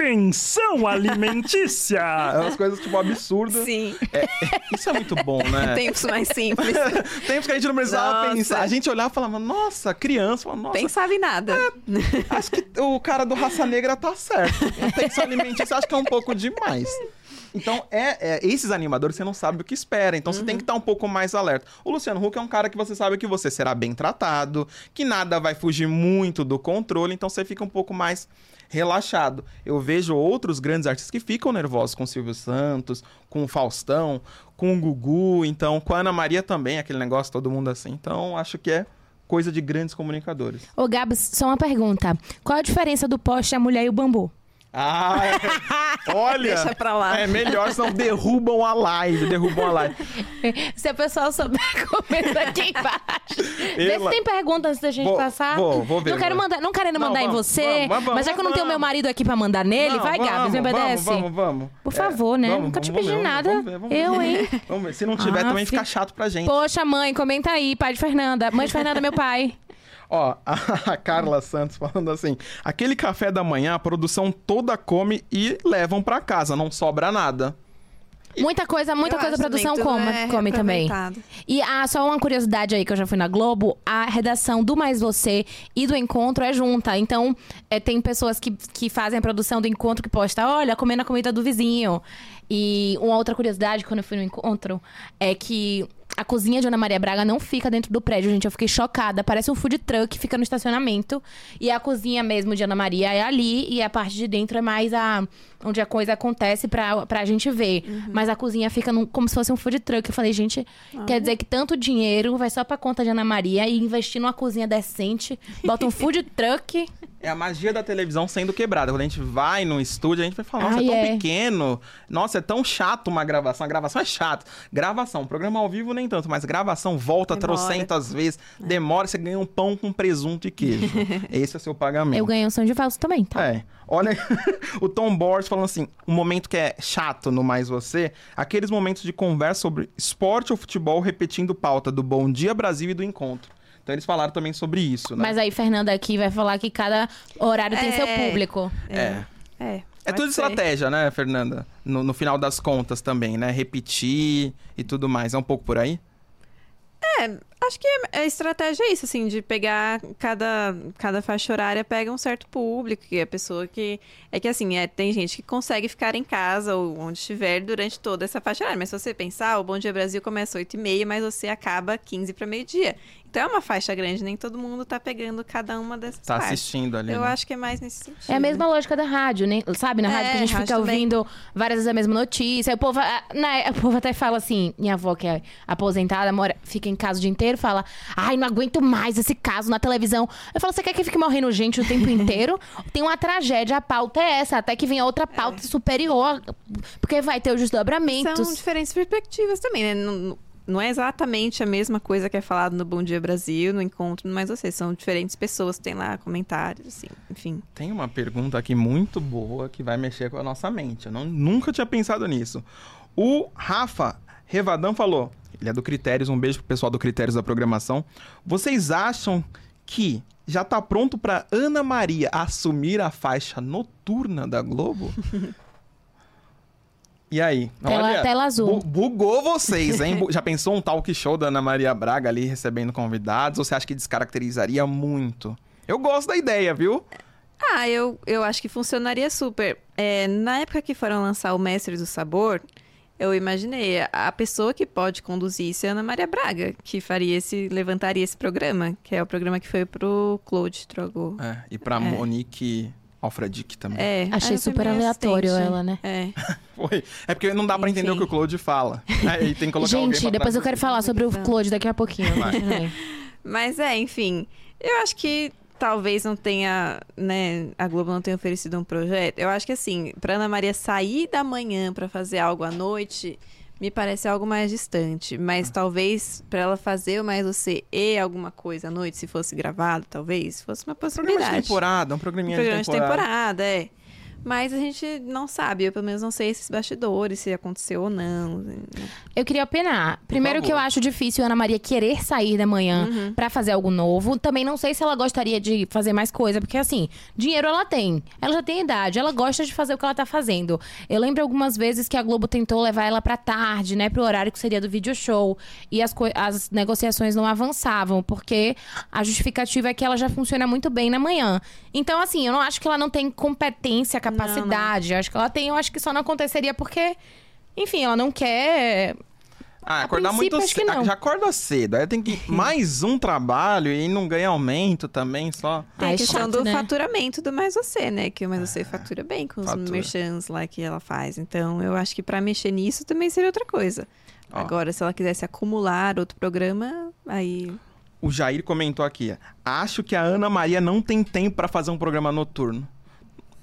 pensão alimentícia. É (laughs) umas coisas, tipo, absurdas. Sim. É, é, isso é muito bom, né? (laughs) Tempos mais simples. (laughs) Tempos que a gente não precisava Nossa. pensar. A gente olhava e falava, nossa, criança, falava, nossa, Pensava em nada. acho que o cara do Raça Negra tá certo. Pensão alimentícia acho que é um pouco demais. Então, é, é, esses animadores você não sabe o que espera, então você tem que estar um pouco mais alerta. O Luciano Huck é um cara que você sabe que você será bem tratado, que nada vai fugir muito do controle, então você fica um pouco mais relaxado. Eu vejo outros grandes artistas que ficam nervosos com Silvio Santos, com Faustão, com o Gugu, então com a Ana Maria também, aquele negócio todo mundo assim. Então, acho que é coisa de grandes comunicadores. Ô, Gabs, só uma pergunta. Qual a diferença do poste, a mulher e o bambu? Ah, é. (laughs) olha. Deixa pra lá. É melhor, senão derrubam a live, derrubam a live. (laughs) Se a pessoa souber, (laughs) comenta aqui embaixo. Vê se tem pergunta antes da gente Vou- passar. vou- vou ver, Não quero mandar, não querendo Não, mandar em vamos, você, vamos, mas vamos, mas já que eu não tenho vamos. meu marido aqui pra mandar nele, Não, vai, Gabs, me vamos, obedece. Vamos, vamos, vamos. Por É, favor, né? vamos, Nunca te vamos pedi nada. Vamos vamos Eu, hein? Vamos. Se não tiver, Ah, também fica fi- chato pra gente. Poxa, mãe, comenta aí, pai de Fernanda. Mãe de Fernanda, meu pai. Ó, a Carla Santos falando assim: aquele café da manhã, a produção toda come e levam pra casa, não sobra nada. Muita coisa, muita Eu coisa produção coma, é come também. E ah, só uma curiosidade aí que eu já fui na Globo, a redação do Mais Você e do Encontro é junta. Então, é, tem pessoas que, que fazem a produção do Encontro que posta, olha, comendo a comida do vizinho. E uma outra curiosidade, quando eu fui no Encontro, é que a cozinha de Ana Maria Braga não fica dentro do prédio, gente. Eu fiquei chocada. Parece um food truck, fica no estacionamento. E a cozinha mesmo de Ana Maria é ali. E a parte de dentro é mais a onde a coisa acontece pra, pra gente ver. Mas a cozinha fica num- como se fosse um food truck. Eu falei, gente, quer dizer que tanto dinheiro vai só pra conta de Ana Maria e investir numa cozinha decente, bota um food (laughs) truck. É a magia da televisão sendo quebrada. Quando a gente vai no estúdio, a gente vai falar, nossa, Ai, é tão é. pequeno. Nossa, é tão chato uma gravação. A gravação é chato. Gravação, programa ao vivo nem tanto, mas gravação volta Demora. trocentas vezes. Demora, você ganha um pão com presunto e queijo. (laughs) Esse é seu pagamento. Eu ganhei um som de falso também, tá? É. Olha, (laughs) o Tom Borges falando assim: um momento que é chato no Mais Você, aqueles momentos de conversa sobre esporte ou futebol repetindo pauta do Bom Dia Brasil e do Encontro. Então eles falaram também sobre isso, né? Mas aí, Fernanda aqui vai falar que cada horário tem É. seu público. É. É. É pode tudo ser. estratégia, né, Fernanda? No, no final das contas também, né? Repetir e tudo mais. É um pouco por aí? É, acho que a estratégia é isso, assim, de pegar cada, cada faixa horária, pega um certo público, que é a pessoa que. É que assim, é, tem gente que consegue ficar em casa ou onde estiver durante toda essa faixa horária. Mas se você pensar, o Bom Dia Brasil começa às 8h30, mas você acaba 15 para meio-dia. Então é uma faixa grande, nem todo mundo tá pegando cada uma dessas Tá partes. assistindo ali. Eu né? acho que é mais nesse sentido. É a mesma lógica da rádio, né? Sabe, na É, rádio que a gente fica ouvindo várias vezes a mesma notícia. O povo, ah, né, o povo até fala assim, minha avó que é aposentada, mora, fica em casa o dia inteiro, fala, ai, não aguento mais esse caso na televisão. Eu falo, você quer que fique morrendo gente o tempo inteiro? (laughs) Tem uma tragédia, a pauta é essa, até que venha outra pauta superior, porque vai ter os desdobramentos. São diferentes perspectivas também, né? Não, não é exatamente a mesma coisa que é falado no Bom Dia Brasil, no encontro, mas vocês são diferentes pessoas, tem lá comentários, assim, enfim. Tem uma pergunta aqui muito boa que vai mexer com a nossa mente. Eu não, nunca tinha pensado nisso. O Rafa Revadão falou, ele é do Critérios, um beijo pro pessoal do Critérios da programação. Vocês acham que já tá pronto pra Ana Maria assumir a faixa noturna da Globo? (laughs) E aí? Tela- tela azul. bu- bugou vocês, hein? (laughs) Já pensou um talk show da Ana Maria Braga ali recebendo convidados? Ou você acha que descaracterizaria muito? Eu gosto da ideia, viu? Ah, eu, eu acho que funcionaria super. É, na época que foram lançar o Mestre do Sabor, Eu imaginei. A pessoa que pode conduzir isso é a Ana Maria Braga, que faria esse, levantaria esse programa, que é o programa que foi pro Claude Trogo. É, e pra Monique Alfredique também. É, Achei fui super aleatório ela, né? É. (laughs) Foi. É porque não dá pra entender o que o Claude fala. Aí tem que colocar Gente, depois eu quero falar sobre o Claude daqui a pouquinho. Vai. Mas é, enfim. Eu acho que talvez não tenha, né, a Globo não tenha oferecido um projeto. Eu acho que assim, pra Ana Maria sair da manhã pra fazer algo à noite, me parece algo mais distante. Mas talvez pra ela fazer o mais você e alguma coisa à noite, se fosse gravado, talvez, fosse uma Programa possibilidade. de temporada, um Um programinha programa de temporada. de temporada, é. Mas a gente não sabe, eu pelo menos não sei esses bastidores, se aconteceu ou não. Eu queria opinar. Primeiro que eu acho difícil a Ana Maria querer sair da manhã Uhum. pra fazer algo novo. Também não sei se ela gostaria de fazer mais coisa, porque assim, dinheiro ela tem. Ela já tem idade, ela gosta de fazer o que ela tá fazendo. Eu lembro algumas vezes que a Globo tentou levar ela pra tarde, né, pro horário que seria do vídeo show, e as, as negociações não avançavam, porque a justificativa é que ela já funciona muito bem na manhã. Então, assim, eu não acho que ela não tem competência, capacidade. Eu acho que ela tem, eu acho que só não aconteceria porque enfim, ela não quer Ah, A acordar muito cedo. não. Já acorda cedo. Aí tem que (laughs) mais um trabalho e não ganha aumento também, só. Tem Ah, a é questão chato, do né? faturamento do Mais Você, né? Que o Mais Você fatura bem com os fatura. merchants lá que ela faz. Então, eu acho que pra mexer nisso também seria outra coisa. Ó. Agora, se ela quisesse acumular outro programa, aí... O Jair comentou aqui. Acho que a Ana Maria não tem tempo pra fazer um programa noturno.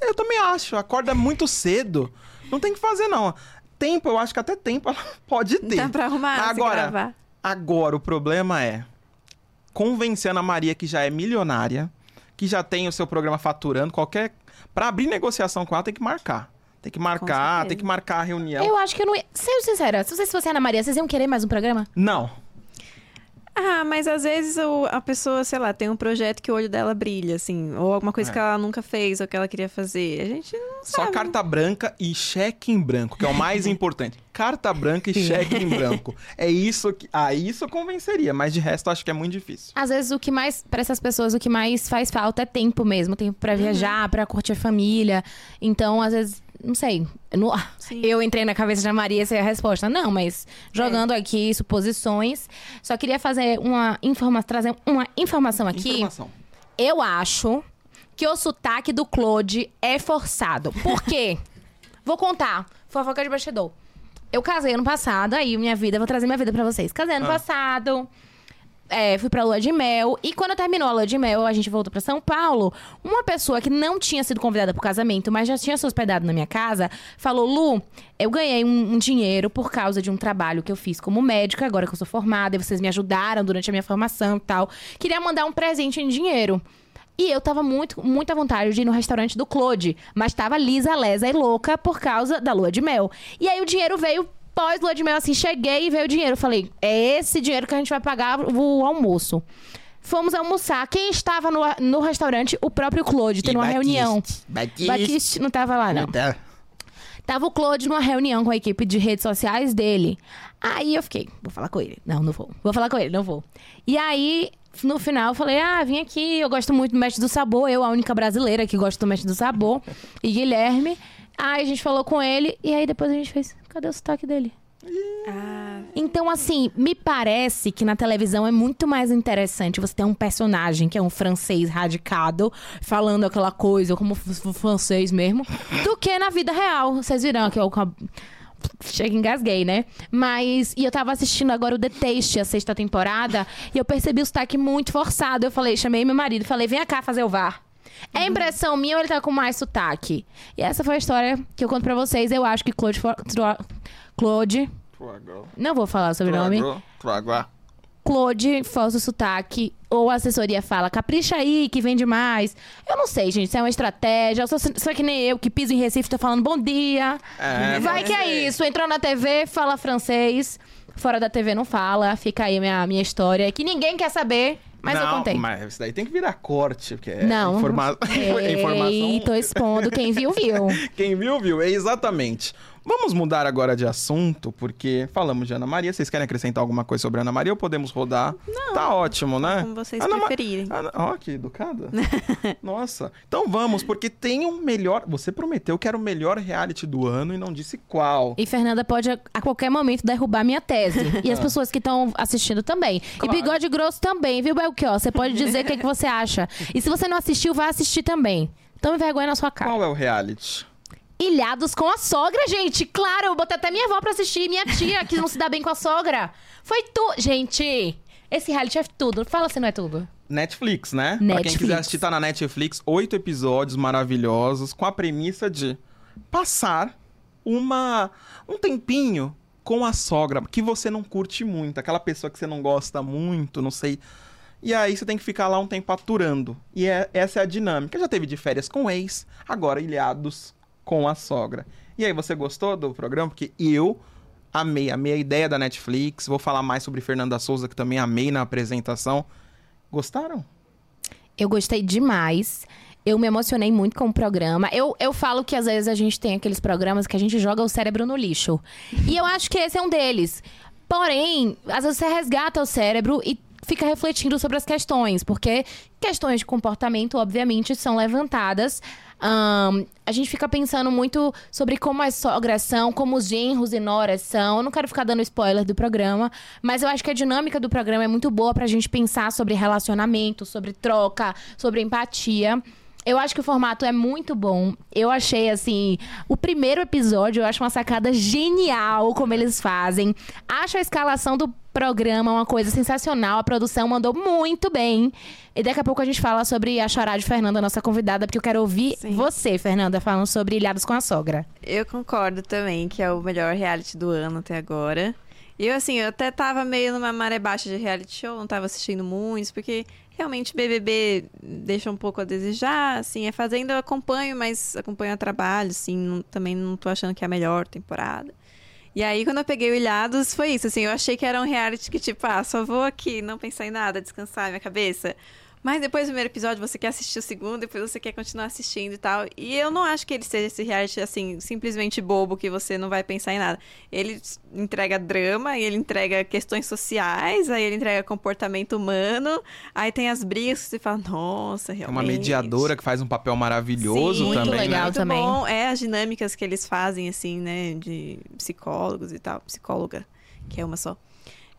Eu também acho. Acorda muito cedo. Não tem que fazer, não. Tempo, eu acho que até tempo ela (laughs) pode ter. Dá pra arrumar, Agora, gravar. Agora, o problema é convencer a Ana Maria, que já é milionária, que já tem o seu programa faturando, qualquer. Pra abrir negociação com ela, tem que marcar. Tem que marcar, tem que marcar a reunião. Eu acho que eu não ia. Sendo sincera, se vocês fossem Ana Maria, vocês iam querer mais um programa? Não. Ah, mas às vezes o- a pessoa, sei lá, tem um projeto que o olho dela brilha, assim. Ou alguma coisa É. que ela nunca fez ou que ela queria fazer. A gente não Só sabe. carta branca e cheque em branco, que é o mais (laughs) importante. Carta branca e cheque em branco. É isso que. Ah, isso eu convenceria, mas de resto acho que é muito difícil. Às vezes o que mais, pra essas pessoas, o que mais faz falta é tempo mesmo. Tempo pra Uhum. viajar, pra curtir a família. Então, às vezes, não sei. Eu, não- Sim. eu entrei na cabeça de Maria essa é a resposta. Não, mas jogando aqui suposições. Só queria fazer uma informação, trazer uma informação aqui. Informação. Eu acho que o sotaque do Claude é forçado. Por quê? (laughs) Vou contar. Fofoca de bastidor. Eu casei ano passado, aí minha vida, vou trazer minha vida pra vocês. Casei ano Ah. passado. É, fui pra lua de mel. E quando terminou a lua de mel, a gente voltou pra São Paulo. Uma pessoa que não tinha sido convidada pro casamento, mas já tinha se hospedado na minha casa, falou: Lu, eu ganhei um, um dinheiro por causa de um trabalho que eu fiz como médica, agora que eu sou formada, e vocês me ajudaram durante a minha formação e tal. Queria mandar um presente em dinheiro. E eu tava muito, muita vontade de ir no restaurante do Claude, mas tava lisa, lesa e louca por causa da lua de mel. E aí o dinheiro veio pós lua de mel, assim, cheguei e veio o dinheiro. Eu falei, é esse dinheiro que a gente vai pagar o almoço. Fomos almoçar. Quem estava no, no restaurante? O próprio Claude, tendo uma reunião. Batiste. Batiste não tava lá, não. Tá. Tava o Claude numa reunião com a equipe de redes sociais dele. Aí eu fiquei, vou falar com ele. Não, não vou. Vou falar com ele, não vou. E aí, no final, eu falei: ah, vim aqui, eu gosto muito do Mestre do Sabor. Eu, a única brasileira que gosta do Mestre do Sabor. E Guilherme. Aí a gente falou com ele. E aí depois a gente fez: cadê o sotaque dele? Ah, Então, assim, me parece que na televisão é muito mais interessante você ter um personagem que é um francês radicado, falando aquela coisa como francês mesmo, do que na vida real. Vocês viram que eu. Chega, engasguei, né? Mas. E eu tava assistindo agora o The Taste, a sexta temporada, e eu percebi o sotaque muito forçado. Eu falei, chamei meu marido falei, vem cá fazer o VAR. É impressão minha ou ele tá com mais sotaque? E essa foi a história que eu conto pra vocês. Eu acho que Claude. Tro- Claude. Não vou falar sobre o nome. Claude força o sotaque, ou a assessoria fala, capricha aí, que vende mais. Eu não sei, gente, isso é uma estratégia. Eu sou, sou que nem eu, que piso em Recife, tô falando bom dia. É, Vai que é isso, entrou na TV, fala francês. Fora da TV não fala, fica aí minha, minha história, que ninguém quer saber, mas eu não, contei. Mas isso daí tem que virar corte, porque é Não. informa... (laughs) Ei, informação. tô expondo, quem viu, viu. (laughs) Quem viu, viu. É exatamente. Vamos mudar agora de assunto, porque falamos de Ana Maria. Vocês querem acrescentar alguma coisa sobre Ana Maria ou podemos rodar? Não. Tá ótimo, né? Como vocês Ana Ma- preferirem. Ana... Ó, que educada. (laughs) Nossa. Então vamos, porque tem um melhor. Você prometeu que era o melhor reality do ano e não disse qual. E Fernanda pode a qualquer momento derrubar minha tese. (laughs) E as pessoas que estão assistindo também. Claro. E bigode grosso também, viu, Belchior? Você pode dizer o que, que você acha. E se você não assistiu, vai assistir também. Tome vergonha na sua cara. Qual é o reality? Ilhados com a sogra, gente. Claro, eu botei até minha avó pra assistir, minha tia, que não se dá bem com a sogra. Foi tudo. Gente, esse reality é tudo. Fala se não é tudo. Netflix, né? Pra quem Netflix. quiser assistir, tá na Netflix. Oito episódios maravilhosos com a premissa de passar uma um tempinho com a sogra que você não curte muito, aquela pessoa que você não gosta muito, não sei. E aí você tem que ficar lá um tempo aturando. E é- essa é a dinâmica. Já teve de férias com ex, agora ilhados com a sogra. E aí, você gostou do programa? Porque eu amei, amei a ideia da Netflix. Vou falar mais sobre Fernanda Souza, que também amei na apresentação. Gostaram? Eu gostei demais. Eu me emocionei muito com o programa. Eu, eu falo que às vezes a gente tem aqueles programas que a gente joga o cérebro no lixo. E eu acho que esse é um deles. Porém, às vezes você resgata o cérebro e fica refletindo sobre as questões, porque questões de comportamento, obviamente, são levantadas. Ahn, a gente fica pensando muito sobre como as sogras são, como os genros e noras são. Eu não quero ficar dando spoiler do programa, mas eu acho que a dinâmica do programa é muito boa pra gente pensar sobre relacionamento, sobre troca, sobre empatia. Eu acho que o formato é muito bom. Eu achei, assim, o primeiro episódio, eu acho uma sacada genial como eles fazem. Acho a escalação do programa uma coisa sensacional. A produção mandou muito bem. E daqui a pouco a gente fala sobre a chorada de Fernanda, nossa convidada, porque eu quero ouvir Sim. você, Fernanda, falando sobre Ilhados com a Sogra. Eu concordo também que é o melhor reality do ano até agora. E eu, assim, eu até tava meio numa maré baixa de reality show, não tava assistindo muitos, porque realmente BBB deixa um pouco a desejar, assim, é Fazenda eu acompanho, mas acompanho a trabalho, assim, não- também não tô achando que é a melhor temporada. E aí, quando eu peguei o Ilhados, foi isso, assim, eu achei que era um reality que, tipo, ah, só vou aqui, não pensar em nada, descansar minha cabeça. Mas depois do primeiro episódio, você quer assistir o segundo, depois você quer continuar assistindo e tal. E eu não acho que ele seja esse reality, assim, simplesmente bobo, que você não vai pensar em nada. Ele entrega drama, e ele entrega questões sociais, aí ele entrega comportamento humano, aí tem as brigas que você fala, nossa, É realmente. uma mediadora que faz um papel maravilhoso Sim, também, legal. né? muito também. bom. É as dinâmicas que eles fazem, assim, né? De psicólogos e tal. Psicóloga, que é uma só.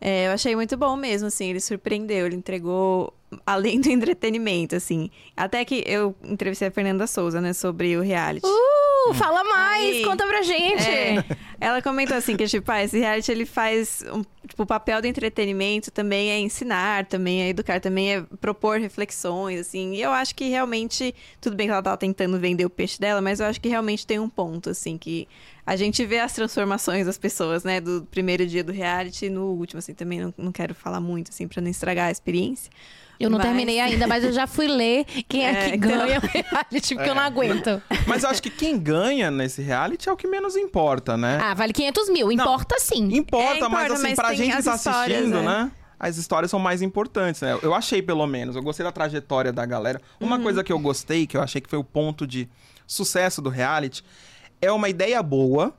É, eu achei muito bom mesmo, assim. Ele surpreendeu, ele entregou além do (laughs) entretenimento, assim. Até que eu entrevistei a Fernanda Souza, né? Sobre o reality. Uh, fala mais, Aí. conta pra gente. É, ela comentou assim que, tipo, ah, esse reality ele faz. Um, tipo, o papel do entretenimento também é ensinar, também é educar, também é propor reflexões, assim. E eu acho que realmente. Tudo bem que ela tava tentando vender o peixe dela, mas eu acho que realmente tem um ponto, assim, que a gente vê as transformações das pessoas, né? Do primeiro dia do reality e no último, assim, também não, não quero falar muito, assim, pra não estragar a experiência. Eu não Mas- terminei ainda, mas eu já fui ler quem é, É, que então. ganha o reality, porque eu não aguento. Mas eu acho que quem ganha nesse reality é o que menos importa, né? Ah, vale 500 mil. Importa sim. Importa, É, mas importa, assim, mas pra gente que as tá histórias, assistindo, é. né? As histórias são mais importantes, né? Eu achei, pelo menos. Eu gostei da trajetória da galera. Uma Uhum. coisa que eu gostei, que eu achei que foi o ponto de sucesso do reality, é uma ideia boa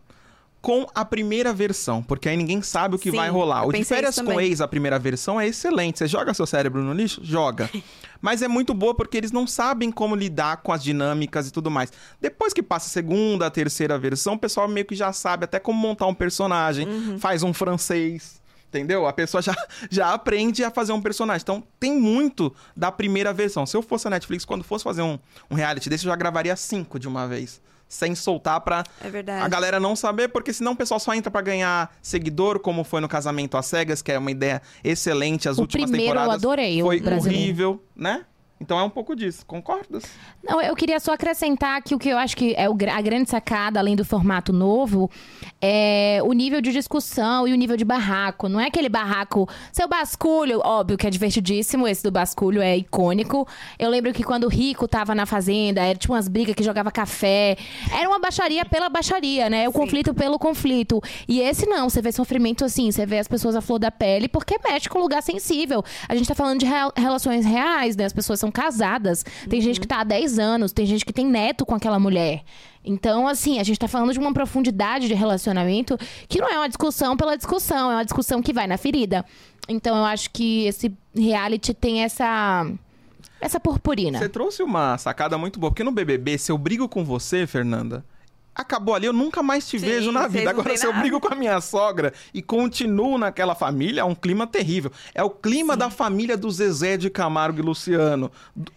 com a primeira versão, porque aí ninguém sabe o que Sim, vai rolar. O de férias com ex, a primeira versão, é excelente. Você joga seu cérebro no lixo? Joga. (laughs) Mas é muito boa porque eles não sabem como lidar com as dinâmicas e tudo mais. Depois que passa a segunda, a terceira versão, o pessoal meio que já sabe até como montar um personagem, Uhum. faz um francês. Entendeu? A pessoa já, (laughs) já aprende a fazer um personagem. Então, tem muito da primeira versão. Se eu fosse a Netflix, quando fosse fazer um, um reality desse, eu já gravaria cinco de uma vez. Sem soltar pra É verdade. a galera não saber, porque senão o pessoal só entra pra ganhar seguidor, como foi no Casamento às Cegas, que é uma ideia excelente. As O últimas primeiro eu temporadas adorei, o foi brasileiro. horrível, né? Então é um pouco disso. Concordas? Não, eu queria só acrescentar que o que eu acho que é a grande sacada, além do formato novo, é o nível de discussão e o nível de barraco. Não é aquele barraco. Seu basculho, óbvio que é divertidíssimo, esse do basculho é icônico. Eu lembro que quando o Rico tava na fazenda, era tipo umas brigas que jogava café. Era uma baixaria pela baixaria, né? O conflito pelo conflito. E esse não, você vê sofrimento assim, você vê as pessoas à flor da pele, porque mexe com um lugar sensível. A gente tá falando de relações reais, né? As pessoas são casadas. Tem gente que tá há 10 anos, tem gente que tem neto com aquela mulher. Então, assim, a gente tá falando de uma profundidade de relacionamento que não é uma discussão pela discussão, é uma discussão que vai na ferida. Então, eu acho que esse reality tem essa. Essa purpurina. Você trouxe uma sacada muito boa, porque no BBB, se eu brigo com você, Fernanda, acabou ali, eu nunca mais te Sim, vejo na vida. Agora, se eu nada. brigo com a minha sogra e continuo naquela família, é um clima terrível. É o clima da família do Zezé de Camargo e Luciano.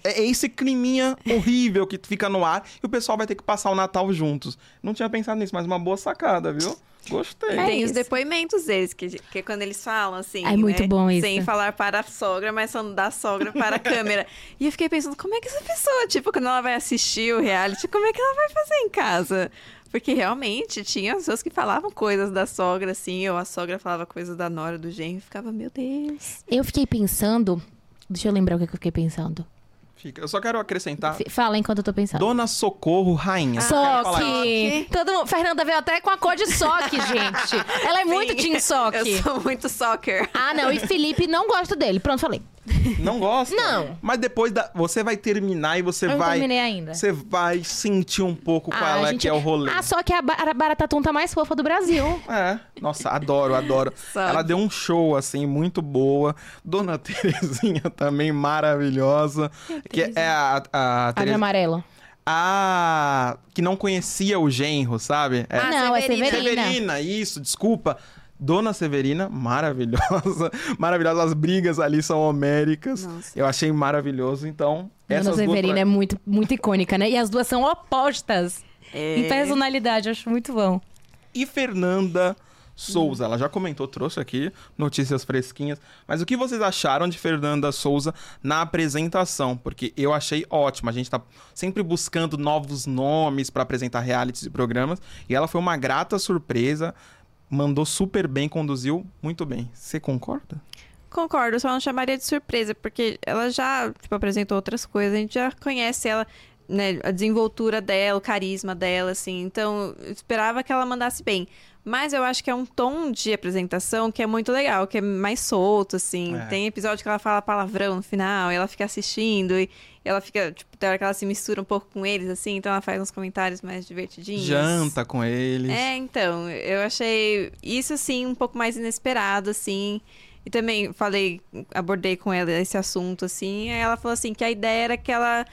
É esse climinha horrível que fica no ar e o pessoal vai ter que passar o Natal juntos. Não tinha pensado nisso, mas uma boa sacada, viu? Gostei. É Tem os isso. depoimentos deles, que, que quando eles falam assim. É muito né? bom isso. Sem falar para a sogra, mas falando da sogra para a (laughs) câmera. E eu fiquei pensando, como é que essa pessoa, tipo, quando ela vai assistir o reality, como é que ela vai fazer em casa? Porque realmente tinha pessoas que falavam coisas da sogra, assim, ou a sogra falava coisas da nora, do genro, e ficava, meu Deus. Eu fiquei pensando. Deixa eu lembrar o que eu fiquei pensando. Fica. Eu só quero acrescentar. F- Fala enquanto eu tô pensando. Dona Socorro Rainha. Ah. Soque! Todo mundo... Fernanda veio até com a cor de soque, gente. Ela é muito Sim, Team Soque. Eu sou muito soccer. Ah, não. E Felipe não gosta dele. Pronto, falei. Não gosta? Não. Mas depois da... você vai terminar e você Eu não vai. terminei ainda. Você vai sentir um pouco qual Ah, é gente- que é o rolê. Ah, só que a, ba- a barata tonta mais fofa do Brasil. É, nossa, adoro, adoro. Sabe. Ela deu um show, assim, muito boa. Dona (laughs) Terezinha também maravilhosa. Que é a, a, A Tereza- amarelo. a que não conhecia o genro, sabe? É. Ah, não, é Severina. Severina. Severina, isso, desculpa. Dona Severina, maravilhosa. (laughs) Maravilhosa, as brigas ali são homéricas. Nossa. Eu achei maravilhoso, então. Dona essas duas Severina pra- é muito, muito icônica, né? E as duas são opostas É. em personalidade. Eu acho muito bom. E Fernanda Souza, ela já comentou, trouxe aqui notícias fresquinhas. Mas o que vocês acharam de Fernanda Souza na apresentação? Porque eu achei ótimo. A gente tá sempre buscando novos nomes para apresentar realities e programas. E ela foi uma grata surpresa. Mandou super bem, conduziu muito bem. Você concorda? Concordo, só não chamaria de surpresa, porque ela já, tipo, apresentou outras coisas, a gente já conhece ela, né, a desenvoltura dela, o carisma dela, assim, então eu esperava que ela mandasse bem. Mas eu acho que é um tom de apresentação que é muito legal, que é mais solto, assim. É. Tem episódio que ela fala palavrão no final, e ela fica assistindo, e ela fica, tipo, tem hora que ela se mistura um pouco com eles, assim, então ela faz uns comentários mais divertidinhos. Janta com eles. É, então, eu achei isso, assim, um pouco mais inesperado, assim. E também falei, abordei com ela esse assunto, assim. Aí ela falou, assim, que a ideia era que ela,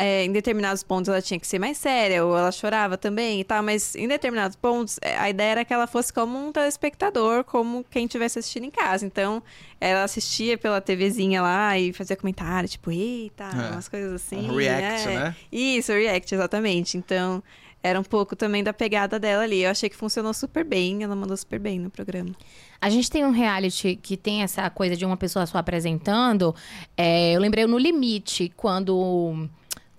é, em determinados pontos, ela tinha que ser mais séria, ou ela chorava também e tal. Mas em determinados pontos, é, a ideia era que ela fosse como um telespectador, como quem estivesse assistindo em casa. Então, ela assistia pela TVzinha lá e fazia comentário, tipo, eita, É. umas coisas assim. Um react, é. né? Isso, react, exatamente. Então, era um pouco também da pegada dela ali. Eu achei que funcionou super bem, ela mandou super bem no programa. A gente tem um reality que tem essa coisa de uma pessoa só apresentando. É, eu lembrei no Limite, quando.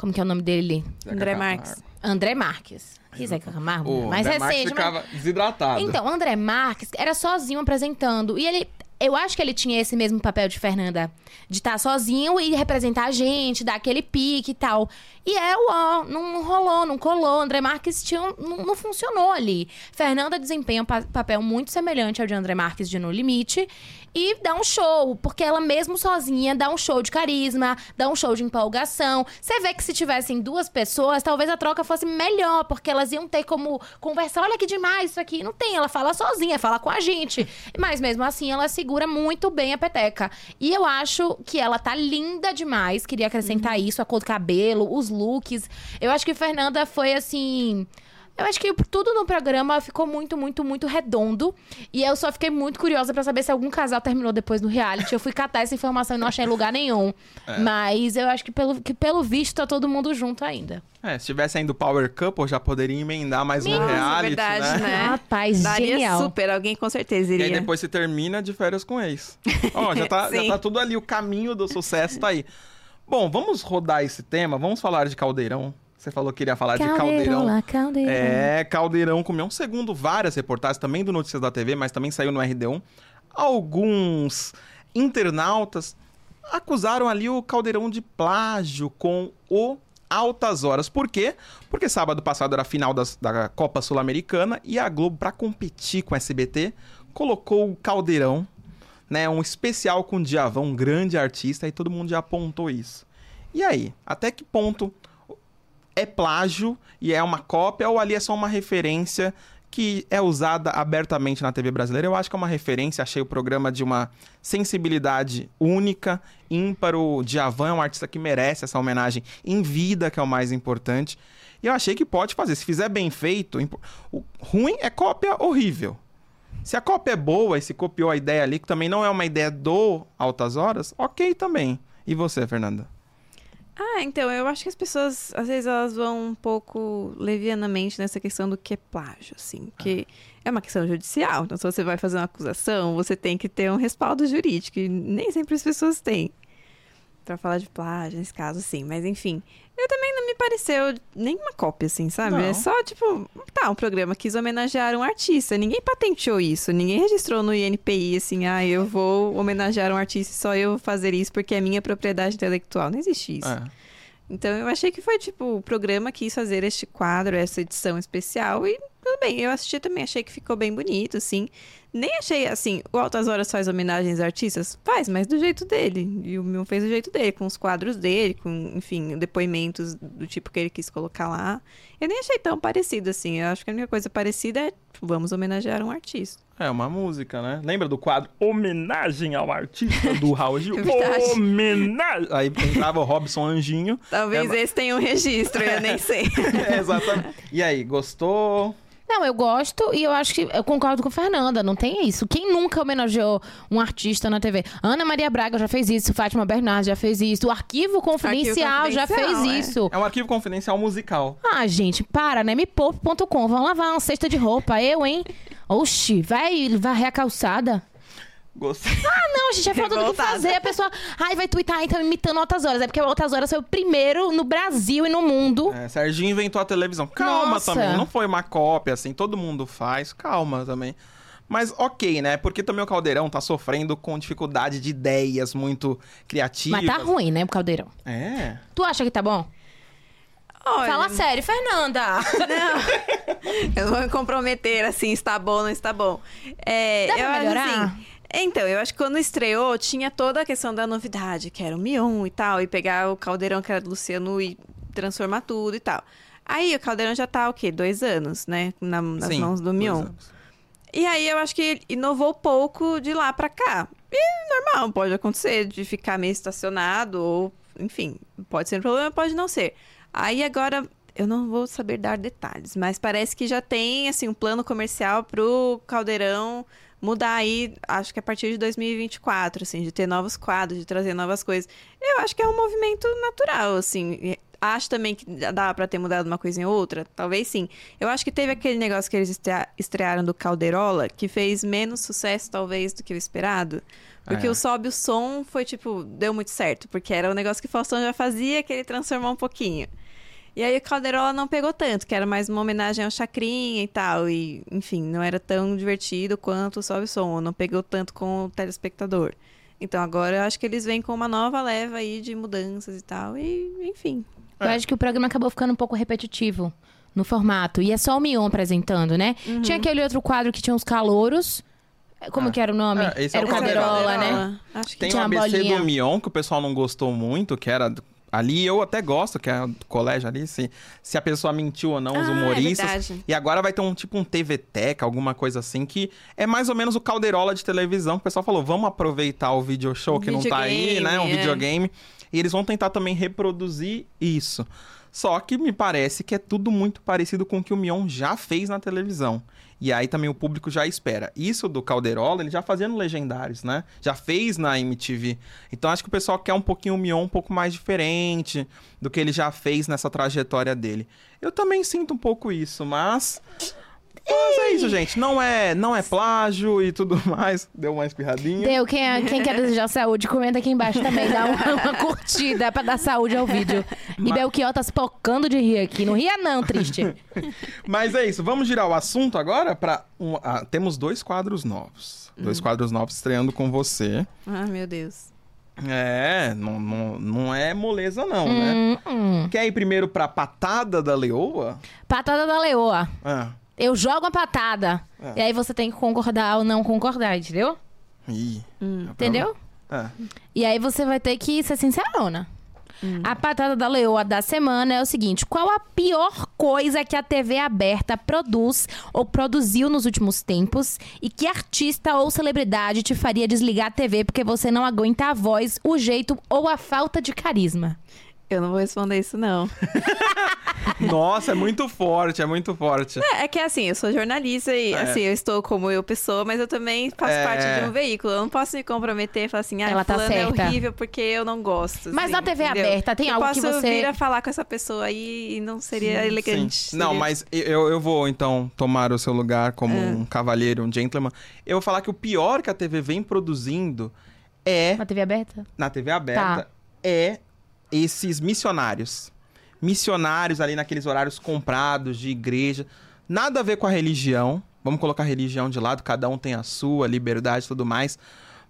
Como que é o nome dele? Zeca André. Marques. André Marques. Que Zeca Camargo? O mais André Marques recente, mas ficava desidratado. Então, André Marques era sozinho apresentando. E ele. Eu acho que ele tinha esse mesmo papel de Fernanda. De estar sozinho e representar a gente, dar aquele pique e tal. E é o ó, não rolou, não colou. André Marques tinha, um- não, não funcionou ali. Fernanda desempenha um pa- papel muito semelhante ao de André Marques de No Limite. E dá um show, porque ela mesmo sozinha dá um show de carisma, dá um show de empolgação. Você vê que se tivessem duas pessoas, talvez a troca fosse melhor, porque elas iam ter como conversar. Olha que demais isso aqui. Não tem, ela fala sozinha, fala com a gente. Mas mesmo assim, ela segura muito bem a peteca. E eu acho que ela tá linda demais. Queria acrescentar isso, a cor do cabelo, os looks. Eu acho que Fernanda foi assim. Eu acho que tudo no programa ficou muito, muito, muito redondo. E eu só fiquei muito curiosa pra saber se algum casal terminou depois no reality. Eu fui catar essa informação e não achei em lugar nenhum. Mas eu acho que pelo, que pelo visto tá todo mundo junto ainda. É, se tivesse ainda o Power Couple, já poderia emendar mais um Nossa, reality, verdade, né? né? Rapaz, Daria genial. super, alguém com certeza E iria. aí depois se termina de férias com ex. Ó, já tá, já (laughs) tá tudo ali, o caminho do sucesso tá aí. Bom, vamos rodar esse tema, vamos falar de Caldeirão. Você falou que iria falar de Caldeirão. lá, caldeirão. É, Caldeirão comeu um segundo várias reportagens, também do Notícias da TV, mas também saiu no RD1. Alguns internautas acusaram ali o Caldeirão de plágio com o Altas Horas. Por quê? Porque sábado passado era a final das- da Copa Sul-Americana e a Globo, para competir com o SBT, colocou o Caldeirão, né, um especial com o Djavan, um grande artista, e todo mundo já apontou isso. E aí, até que ponto é plágio e é uma cópia ou ali é só uma referência que é usada abertamente na TV brasileira. Eu acho que é uma referência, achei o programa de uma sensibilidade única, ímpar. O Djavan é um artista que merece essa homenagem em vida, que é o mais importante. E eu achei que pode fazer. Se fizer bem feito, o ruim é cópia horrível. Se a cópia é boa e se copiou a ideia ali, que também não é uma ideia do Altas Horas, ok também. E você, Fernanda? Ah, então, eu acho que as pessoas, às vezes, elas vão um pouco levianamente nessa questão do que é plágio, assim. Que ah. é uma questão judicial. Então, se você vai fazer uma acusação, você tem que ter um respaldo jurídico. E nem sempre as pessoas têm. Pra falar de plágio, nesse caso, sim. Mas, enfim, eu também não me pareceu nenhuma cópia, assim, sabe? Não. É só, tipo, tá, um programa quis homenagear um artista. Ninguém patenteou isso, ninguém registrou no INPI, assim, ah, eu vou homenagear um artista e só eu vou fazer isso porque é minha propriedade intelectual. Não existe isso. É. Então eu achei que foi, tipo, o programa quis fazer este quadro, essa edição especial e tudo bem. Eu assisti também, achei que ficou bem bonito, assim. Nem achei assim, o Altas Horas faz homenagens a artistas? Faz, mas do jeito dele. E o Mion fez do jeito dele, com os quadros dele, com, enfim, depoimentos do tipo que ele quis colocar lá. Eu nem achei tão parecido assim. Eu acho que a única coisa parecida é tipo, vamos homenagear um artista. É uma música, né? Lembra do quadro Homenagem ao Artista do (laughs) Raul Gil? É Homenagem! Aí entrava o Robson Anjinho. Talvez é... esse tenha um registro, eu nem (laughs) sei. é, exatamente. E aí, gostou? Não, eu gosto e eu acho que eu concordo com a Fernanda, não tem isso. Quem nunca homenageou um artista na TV? Ana Maria Braga já fez isso, Fátima Bernardes já fez isso, o Arquivo Confidencial, arquivo confidencial já fez é. isso. É um arquivo confidencial musical. Ah, gente, para, né? MePoupe.com, vamos lavar uma cesta de roupa, eu, hein? Oxi, vai varrer a calçada. Gostei. Ah, não, a gente já falou tudo o que fazer. A pessoa, ai, vai twittar tá imitando Altas Horas. É porque Altas Horas foi o primeiro no Brasil e no mundo. É, Serginho inventou a televisão. Calma Nossa. também, não foi uma cópia, assim, todo mundo faz. Calma também. Mas ok, né? Porque também o Caldeirão tá sofrendo com dificuldade de ideias muito criativas. Mas tá ruim, né, o Caldeirão? É. Tu acha que tá bom? Olha, Fala sério, Fernanda. (laughs) Não, eu vou me comprometer, assim, está bom, não está bom. É, Dá pra eu melhorar? Acho, assim, então, eu acho que quando estreou, tinha toda a questão da novidade, que era o Mion e tal, e pegar o caldeirão que era do Luciano e transformar tudo e tal. Aí o caldeirão já tá o quê? Dois anos, né? Na, nas Sim, mãos do Mion. E aí eu acho que ele inovou pouco de lá para cá. E normal, pode acontecer de ficar meio estacionado, ou, enfim, pode ser um problema, pode não ser. Aí agora eu não vou saber dar detalhes, mas parece que já tem assim um plano comercial pro Caldeirão mudar aí, acho que a partir de 2024, assim, de ter novos quadros, de trazer novas coisas. Eu acho que é um movimento natural, assim. Acho também que dá para ter mudado uma coisa em outra? Talvez sim. Eu acho que teve aquele negócio que eles estrearam do Calderola, que fez menos sucesso, talvez, do que o esperado. Porque é. o Sobe o Som foi, tipo, deu muito certo. Porque era um negócio que o Faustão já fazia, que ele transformou um pouquinho. E aí o Calderola não pegou tanto, que era mais uma homenagem ao Chacrinha e tal. E, enfim, não era tão divertido quanto o Sobe Som, não pegou tanto com o telespectador. Então agora eu acho que eles vêm com uma nova leva aí de mudanças e tal. E, enfim. Eu acho que o programa acabou ficando um pouco repetitivo no formato. E é só o Mion apresentando, né? Uhum. Tinha aquele outro quadro que tinha os calouros. Como ah. que era o nome? Ah, era é o Calderola, né? Acho que Tem tinha um ABC do Mion que o pessoal não gostou muito, que era Ali eu até gosto, que é do colégio ali, se, se a pessoa mentiu ou não, os ah, é humoristas. É e agora vai ter um tipo um TV Tech, alguma coisa assim, que é mais ou menos o calderola de televisão. O pessoal falou, vamos aproveitar o video show que não tá aí, né? Um é. videogame. E eles vão tentar também reproduzir isso. Só que me parece que é tudo muito parecido com o que o Mion já fez na televisão. E aí também o público já espera. Isso do Calderola, ele já fazia no Legendários, né? Já fez na MTV. Então acho que o pessoal quer um pouquinho o Mion um pouco mais diferente do que ele já fez nessa trajetória dele. Eu também sinto um pouco isso, mas mas é isso, gente. Não é, não é plágio e tudo (laughs) mais. Deu uma espirradinha. Deu. Quem, é, quem quer desejar saúde, comenta aqui embaixo também. Dá uma, (laughs) uma curtida pra dar saúde ao vídeo. Mas... E Belchior tá se pocando de rir aqui. Não ria não, triste. (laughs) Mas é isso. Vamos girar o assunto agora para um, ah, Temos dois quadros novos. Hum. Dois quadros novos estreando com você. Ah, meu Deus. É, não, não, não é moleza não, né? hum, né? Hum. Quer ir primeiro pra Patada da Leoa? Patada da Leoa. Ah. Eu jogo uma patada. É. E aí você tem que concordar ou não concordar, entendeu? Ih, hum. Entendeu? É. E aí você vai ter que ser sincerona. A patada da leoa da semana é o seguinte: qual a pior coisa que a TV aberta produz ou produziu nos últimos tempos e que artista ou celebridade te faria desligar a TV porque você não aguenta a voz, o jeito ou a falta de carisma? Eu não vou responder isso, não. (laughs) (laughs) Nossa, é muito forte, é muito forte. É, é que assim, eu sou jornalista e É. assim, eu estou como eu pessoa, mas eu também faço É. parte de um veículo. Eu não posso me comprometer e falar assim, ah, Ela tá fulano certa. é horrível porque eu não gosto. Mas assim, na TV entendeu? aberta, tem eu algo que posso você- vir a falar com essa pessoa aí e não seria elegante. Sim. Não, seria- mas eu, eu vou então tomar o seu lugar como É. um cavalheiro, um gentleman. Eu vou falar que o pior que a TV vem produzindo é, Na TV aberta? na TV aberta, Tá. é esses missionários. Missionários ali naqueles horários comprados de igreja. Nada a ver com a religião. Vamos colocar a religião de lado, cada um tem a sua, liberdade e tudo mais.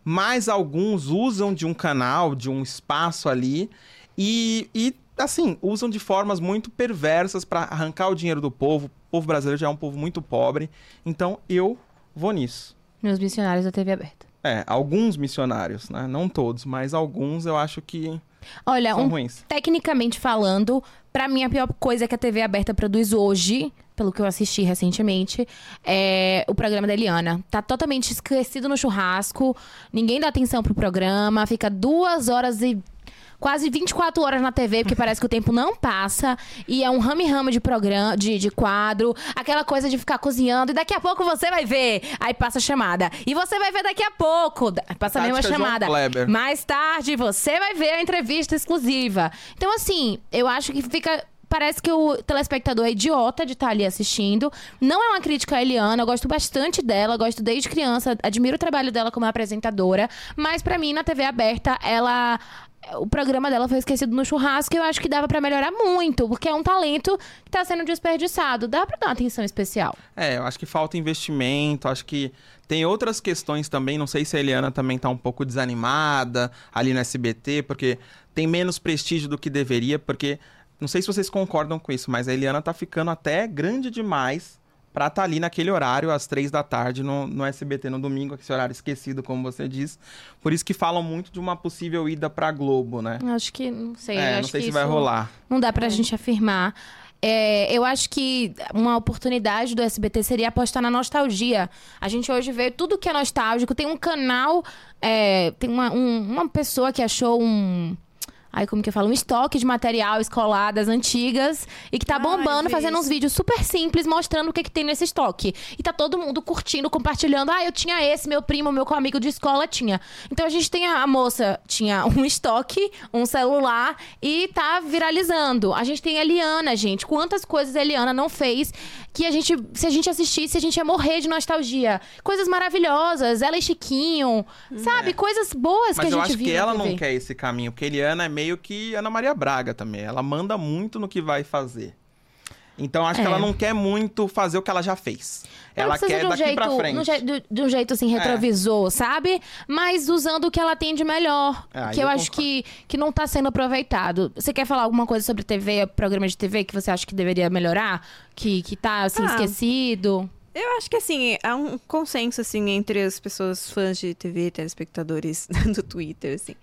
Mas alguns usam de um canal, de um espaço ali e, e assim, usam de formas muito perversas para arrancar o dinheiro do povo. O povo brasileiro já é um povo muito pobre. Então eu vou nisso. Meus missionários da TV aberta. É, alguns missionários, né? Não todos, mas alguns eu acho que Olha, são um ruins. Tecnicamente falando, pra mim a pior coisa que a TV aberta produz hoje, pelo que eu assisti recentemente, é o programa da Eliana. Tá totalmente esquecido no churrasco, ninguém dá atenção pro programa, fica duas horas e. Quase 24 horas na TV, porque parece que o tempo não passa. E é um rame-rame de programa, de, de quadro. Aquela coisa de ficar cozinhando. E daqui a pouco você vai ver. Aí passa a chamada. E você vai ver daqui a pouco. Passa a mesma chamada. Mais tarde você vai ver a entrevista exclusiva. Então, assim, eu acho que fica. Parece que o telespectador é idiota de estar ali assistindo. Não é uma crítica à Eliana, eu gosto bastante dela, gosto desde criança, admiro o trabalho dela como apresentadora. Mas pra mim, na TV aberta, ela. O programa dela foi esquecido no churrasco e eu acho que dava pra melhorar muito, porque é um talento que tá sendo desperdiçado. Dá pra dar uma atenção especial. É, eu acho que falta investimento, acho que tem outras questões também, não sei se a Eliana também tá um pouco desanimada ali no SBT, porque tem menos prestígio do que deveria, porque não sei se vocês concordam com isso, mas a Eliana tá ficando até grande demais pra estar ali naquele horário, às três da tarde, no, no SBT no domingo, esse horário esquecido, como você diz. Por isso que falam muito de uma possível ida pra Globo, né? Acho que, não sei, é, não sei se vai rolar. Não dá pra gente afirmar. É, eu acho que uma oportunidade do SBT seria apostar na nostalgia. A gente hoje vê tudo que é nostálgico. Tem um canal, é, tem uma, um- uma pessoa que achou um. Ai, como que eu falo? Um estoque de material escolar das antigas e que tá Ai, bombando, vi fazendo uns vídeos super simples mostrando o que, que tem nesse estoque. E tá todo mundo curtindo, compartilhando. Ah, eu tinha esse, meu primo, meu amigo de escola tinha. Então a gente tem a, a moça, tinha (laughs) um estoque, um celular e tá viralizando. A gente tem a Eliana, gente. Quantas coisas a Eliana não fez que a gente, se a gente assistisse, a gente ia morrer de nostalgia. Coisas maravilhosas, ela e Chiquinho, sabe? Coisas boas que Mas a eu gente acho viu que na ela TV. não quer esse caminho, porque Eliana é meio que Ana Maria Braga também. Ela manda muito no que vai fazer. Então acho que É. ela não quer muito fazer o que ela já fez. Ela quer de um daqui jeito, pra frente. je- de, de um jeito assim, retrovisor, sabe? Mas usando o que ela tem de melhor. É, que eu, eu acho que, que não tá sendo aproveitado. Você quer falar alguma coisa sobre TV, programa de TV, que você acha que deveria melhorar? Que, que tá, assim, Ah. esquecido? Eu acho que assim, há um consenso assim entre as pessoas fãs de TV, telespectadores (laughs) do Twitter, assim,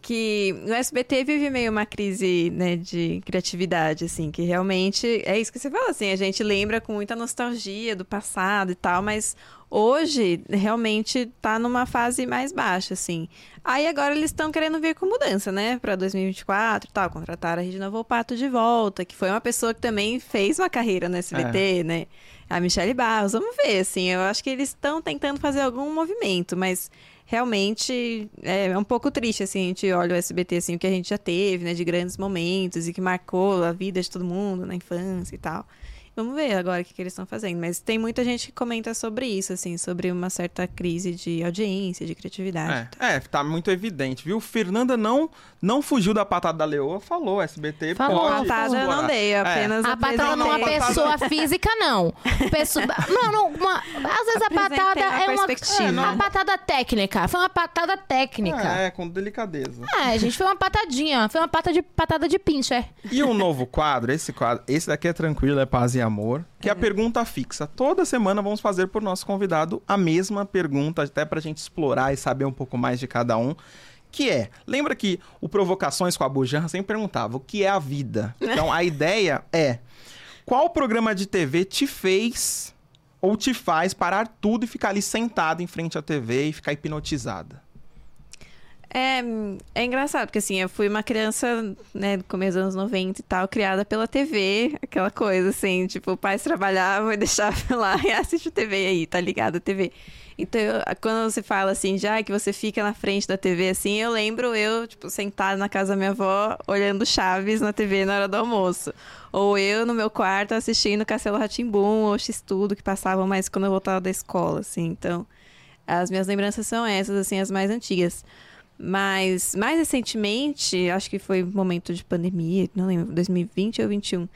que o SBT vive meio uma crise, né, de criatividade, assim, que realmente é isso que você fala, assim, a gente lembra com muita nostalgia do passado e tal, mas hoje realmente tá numa fase mais baixa, assim. Aí agora eles estão querendo vir com mudança, né, para 2024 e tal, contrataram a Regina Volpato de volta, que foi uma pessoa que também fez uma carreira no SBT, né? A Michelle Barros, vamos ver, assim, eu acho que eles estão tentando fazer algum movimento, mas realmente é um pouco triste, assim, a gente olha o SBT, assim, o que a gente já teve, né, de grandes momentos e que marcou a vida de todo mundo na infância e tal. Vamos ver agora o que, que eles estão fazendo. Mas tem muita gente que comenta sobre isso, assim, sobre uma certa crise de audiência, de criatividade. É, é, tá muito evidente, viu? Fernanda não, não fugiu da patada da leoa, falou, SBT Falou, pode Patada eu não dei, É. apenas A patada não é uma apresentei. pessoa física, não. Pessoa... Não, não. Uma... Às vezes a patada uma é uma. perspectiva. Uma patada técnica. Foi uma patada técnica. É, com delicadeza. É, gente, foi uma patadinha. Foi uma pata de, patada de pincher. E um novo quadro, esse quadro, esse daqui é tranquilo, é paz e amor, que é a pergunta fixa. Toda semana vamos fazer por nosso convidado a mesma pergunta, até pra gente explorar e saber um pouco mais de cada um. Que é, lembra que o Provocações com a Bujan sempre perguntava o que é a vida? (laughs) Então a ideia é, qual programa de TV te fez ou te faz parar tudo e ficar ali sentado em frente à TV e ficar hipnotizada? É, é engraçado, porque assim, eu fui uma criança, né, do começo dos anos 90 e tal, criada pela TV, aquela coisa assim, tipo, (laughs) o pai trabalhava e deixava lá e assiste a TV aí, tá ligado a TV. Então, eu, quando você fala assim, já que você fica na frente da TV assim, eu lembro eu, tipo, sentada na casa da minha avó, olhando Chaves na TV na hora do almoço. Ou eu no meu quarto assistindo Castelo Ratimbum ou X-Tudo, que passavam mais quando eu voltava da escola, assim. Então, as minhas lembranças são essas, assim, as mais antigas. Mas, mais recentemente, acho que foi momento de pandemia, não lembro, 2020 ou 2021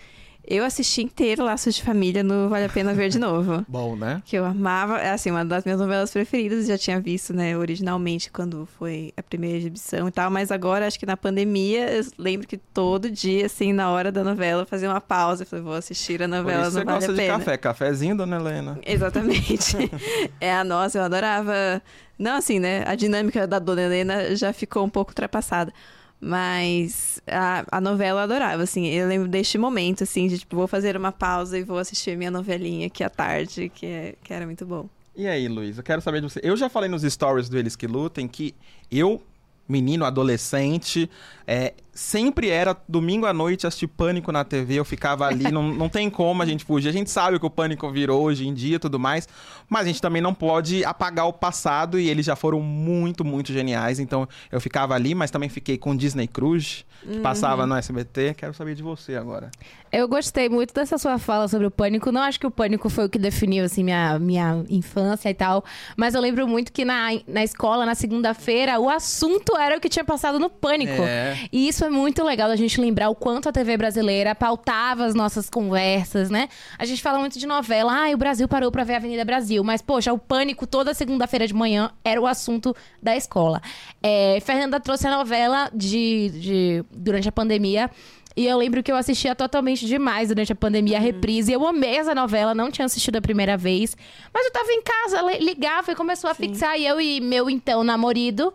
eu assisti inteiro Laços de Família no Vale a Pena Ver de Novo. (laughs) Bom, né? Que eu amava. É assim, uma das minhas novelas preferidas. Já tinha visto, né, originalmente, quando foi a primeira exibição e tal. Mas agora, acho que na pandemia, eu lembro que todo dia, assim, na hora da novela, eu fazia uma pausa. Eu falei, vou assistir a novela Por isso no Vale gosta a Pena. de café. Cafézinho, dona Helena. Exatamente. (laughs) é a nossa, eu adorava. Não assim, né? A dinâmica da dona Helena já ficou um pouco ultrapassada. Mas a, a novela eu adorava, assim. Eu lembro deste momento, assim, de tipo, vou fazer uma pausa e vou assistir minha novelinha aqui à tarde, que, é, que era muito bom. E aí, Luiz, eu quero saber de você. Eu já falei nos stories do Eles Que Lutem que eu, menino, adolescente, é, sempre era domingo à noite assistir Pânico na TV, eu ficava ali, não, não tem como a gente fugir. A gente sabe o que o Pânico virou hoje em dia e tudo mais, mas a gente também não pode apagar o passado e eles já foram muito, muito geniais. Então eu ficava ali, mas também fiquei com Disney Cruise, que uhum. passava no SBT. Quero saber de você agora. Eu gostei muito dessa sua fala sobre o Pânico. Não acho que o Pânico foi o que definiu, assim, minha, minha infância e tal, mas eu lembro muito que na, na escola, na segunda-feira, o assunto era o que tinha passado no Pânico. É. E isso é muito legal a gente lembrar o quanto a TV brasileira pautava as nossas conversas, né? A gente fala muito de novela, ah, o Brasil parou para ver a Avenida Brasil, mas poxa, o pânico toda segunda-feira de manhã era o assunto da escola. É, Fernanda trouxe a novela de, de durante a pandemia. E eu lembro que eu assistia totalmente demais durante a pandemia, a uhum. reprise. Eu amei essa novela, não tinha assistido a primeira vez. Mas eu tava em casa, ligava e começou a Sim. fixar. E eu e meu então namorado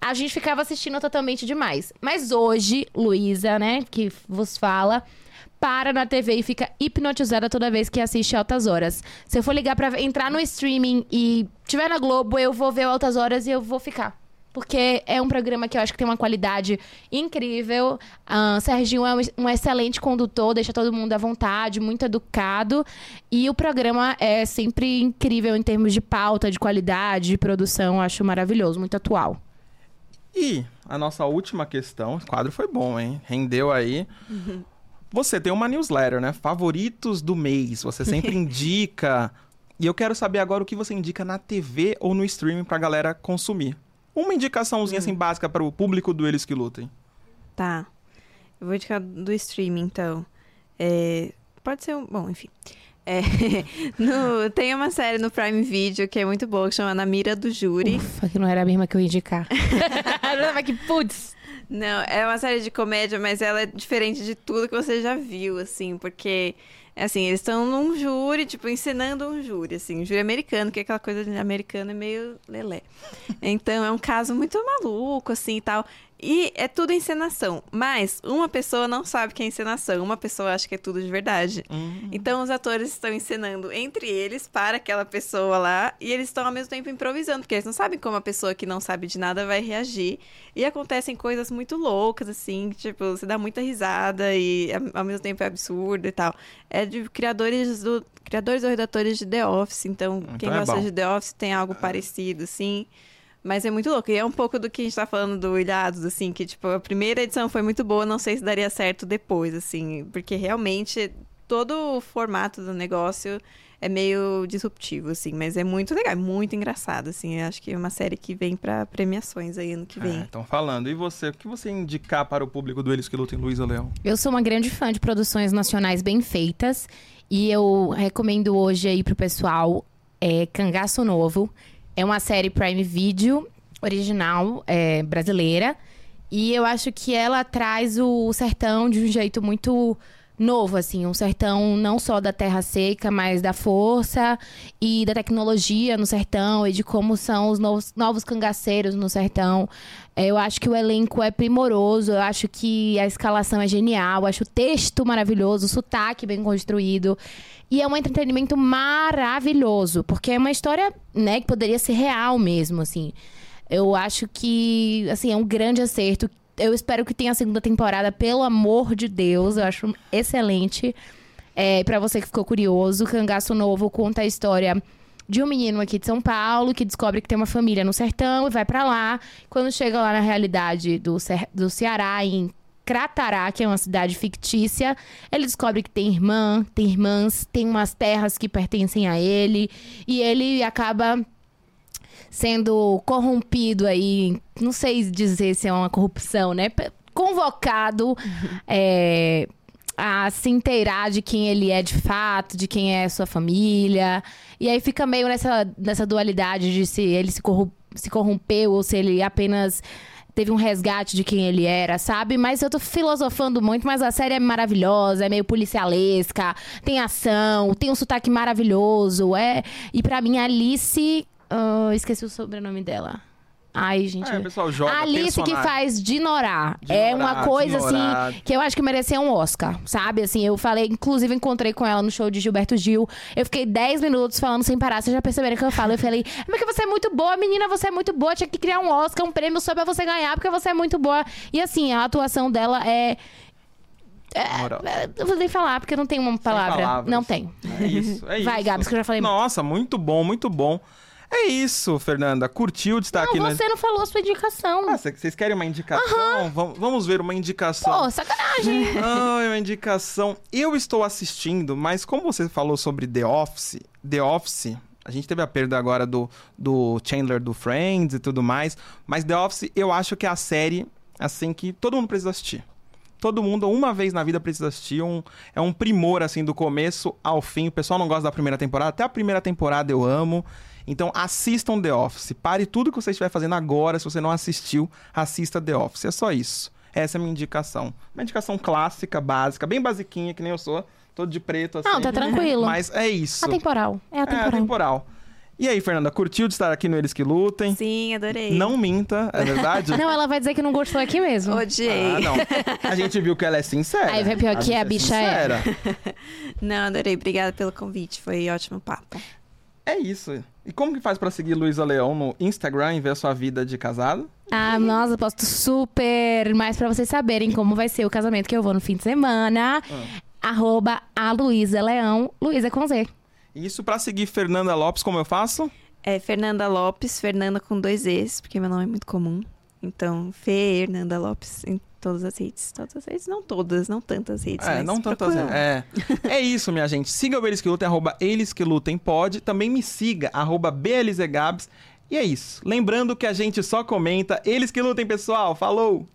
a gente ficava assistindo totalmente demais. Mas hoje, Luísa, né, que vos fala, para na TV e fica hipnotizada toda vez que assiste Altas Horas. Se eu for ligar para entrar no streaming e tiver na Globo, eu vou ver Altas Horas e eu vou ficar. Porque é um programa que eu acho que tem uma qualidade incrível. Uh, Serginho é um, um excelente condutor, deixa todo mundo à vontade, muito educado. E o programa é sempre incrível em termos de pauta, de qualidade, de produção. Acho maravilhoso, muito atual. E a nossa última questão, o quadro foi bom, hein? Rendeu aí. Uhum. (laughs) Você tem uma newsletter, né? Favoritos do mês. Você sempre (laughs) indica. e eu quero saber agora o que você indica na TV ou no streaming pra galera consumir. Uma indicaçãozinha assim hum. básica para o público do Eles que Lutem. Tá. Eu vou indicar do streaming, então. É... Pode ser um. Bom, enfim. É, (laughs) no, tem uma série no Prime Video que é muito boa, que chama Na Mira do Júri. Ufa, que não era a mesma que eu ia indicar. (laughs) Mas que putz! Não, é uma série de comédia, mas ela é diferente de tudo que você já viu, assim, porque, assim, eles estão num júri, tipo, ensinando um júri, assim, um júri americano, que é aquela coisa de americano é meio lelé. Então, é um caso muito maluco, assim, e tal. E é tudo encenação. Mas uma pessoa não sabe que é encenação, uma pessoa acha que é tudo de verdade. Uhum. Então os atores estão encenando entre eles para aquela pessoa lá e eles estão ao mesmo tempo improvisando, porque eles não sabem como a pessoa que não sabe de nada vai reagir. E acontecem coisas muito loucas, assim, tipo, você dá muita risada e ao mesmo tempo é absurdo e tal. É de criadores do. Criadores ou redatores de The Office, então, então quem é gosta bom. de The Office tem algo parecido, assim. Mas é muito louco. E é um pouco do que a gente tá falando do Ilhados, assim, que, tipo, a primeira edição foi muito boa, não sei se daria certo depois, assim, porque realmente todo o formato do negócio é meio disruptivo, assim, mas é muito legal, é muito engraçado, assim. acho que é uma série que vem para premiações aí ano que vem. Estão é, falando. E você, o que você indicar para o público do Eles que Lutem, Luísa Leão? Eu sou uma grande fã de produções nacionais bem feitas e eu recomendo hoje aí pro pessoal é, Cangaço Novo é uma série Prime Video original é, brasileira. E eu acho que ela traz o sertão de um jeito muito novo, assim, um sertão não só da terra seca, mas da força e da tecnologia no sertão e de como são os novos, novos cangaceiros no sertão. É, eu acho que o elenco é primoroso, eu acho que a escalação é genial, eu acho o texto maravilhoso, o sotaque bem construído. E é um entretenimento maravilhoso, porque é uma história, né, que poderia ser real mesmo, assim. Eu acho que, assim, é um grande acerto eu espero que tenha a segunda temporada, pelo amor de Deus. Eu acho excelente. É, para você que ficou curioso, Cangaço Novo conta a história de um menino aqui de São Paulo que descobre que tem uma família no sertão e vai para lá. Quando chega lá na realidade do, do Ceará, em Cratará, que é uma cidade fictícia, ele descobre que tem irmã, tem irmãs, tem umas terras que pertencem a ele e ele acaba sendo corrompido aí, não sei dizer se é uma corrupção, né? Convocado uhum. é, a se inteirar de quem ele é de fato, de quem é sua família. E aí fica meio nessa, nessa dualidade de se ele se, corru se corrompeu ou se ele apenas teve um resgate de quem ele era, sabe? Mas eu tô filosofando muito, mas a série é maravilhosa, é meio policialesca, tem ação, tem um sotaque maravilhoso, é... E para mim, Alice Uh, esqueci o sobrenome dela. Ai, gente. É, pessoal joga a Alice personagem. que faz Dinorá. é uma coisa assim que eu acho que merecia um Oscar, sabe? Assim, eu falei, inclusive encontrei com ela no show de Gilberto Gil. Eu fiquei 10 minutos falando sem parar. Vocês já perceberam que eu falo? Eu falei, mas que você é muito boa, menina, você é muito boa. Tinha que criar um Oscar, um prêmio só pra você ganhar, porque você é muito boa. E assim, a atuação dela é. É, é eu vou nem falar, porque não tem uma palavra. Não tem. É isso, é (laughs) Vai, isso. Gabs, que eu já falei. Nossa, muito bom, muito bom. É isso, Fernanda. Curtiu de estar não, você no... não falou a sua indicação. Ah, vocês querem uma indicação? Uhum. Vamos ver uma indicação. Pô, sacanagem. (laughs) Ai, uma indicação. Eu estou assistindo, mas como você falou sobre The Office, The Office, a gente teve a perda agora do, do Chandler do Friends e tudo mais, mas The Office eu acho que é a série, assim, que todo mundo precisa assistir. Todo mundo, uma vez na vida, precisa assistir. Um, é um primor, assim, do começo ao fim. O pessoal não gosta da primeira temporada. Até a primeira temporada eu amo. Então assistam The Office. Pare tudo que você estiver fazendo agora. Se você não assistiu, assista The Office. É só isso. Essa é a minha indicação. Uma indicação clássica, básica, bem basiquinha, que nem eu sou. Todo de preto, assim. Não, tá tranquilo. Mas é isso. Atemporal. É atemporal. É atemporal. E aí, Fernanda, curtiu de estar aqui no Eles Que Lutem? Sim, adorei. Não minta, é verdade? (laughs) não, ela vai dizer que não gostou aqui mesmo. Odiei. Ah, não. A gente viu que ela é sincera. Aí vai pior que a, a bicha é. (laughs) não, adorei. Obrigada pelo convite. Foi ótimo papo. É isso. E como que faz para seguir Luísa Leão no Instagram e ver a sua vida de casado? Ah, nossa, posto super mais para vocês saberem como vai ser o casamento que eu vou no fim de semana. Ah. Arroba a Luísa Leão, Luísa com Z. Isso para seguir Fernanda Lopes, como eu faço? É Fernanda Lopes, Fernanda com dois Es, porque meu nome é muito comum. Então, Fernanda Lopes em todas as redes. Todas as redes, não todas, não tantas redes. É, não tantas redes. É. (laughs) é isso, minha gente. Siga o Eles Que Lutem, arroba Eles Que Lutem pode. Também me siga, arroba BLZGabs. E é isso. Lembrando que a gente só comenta Eles Que Lutem, pessoal. Falou!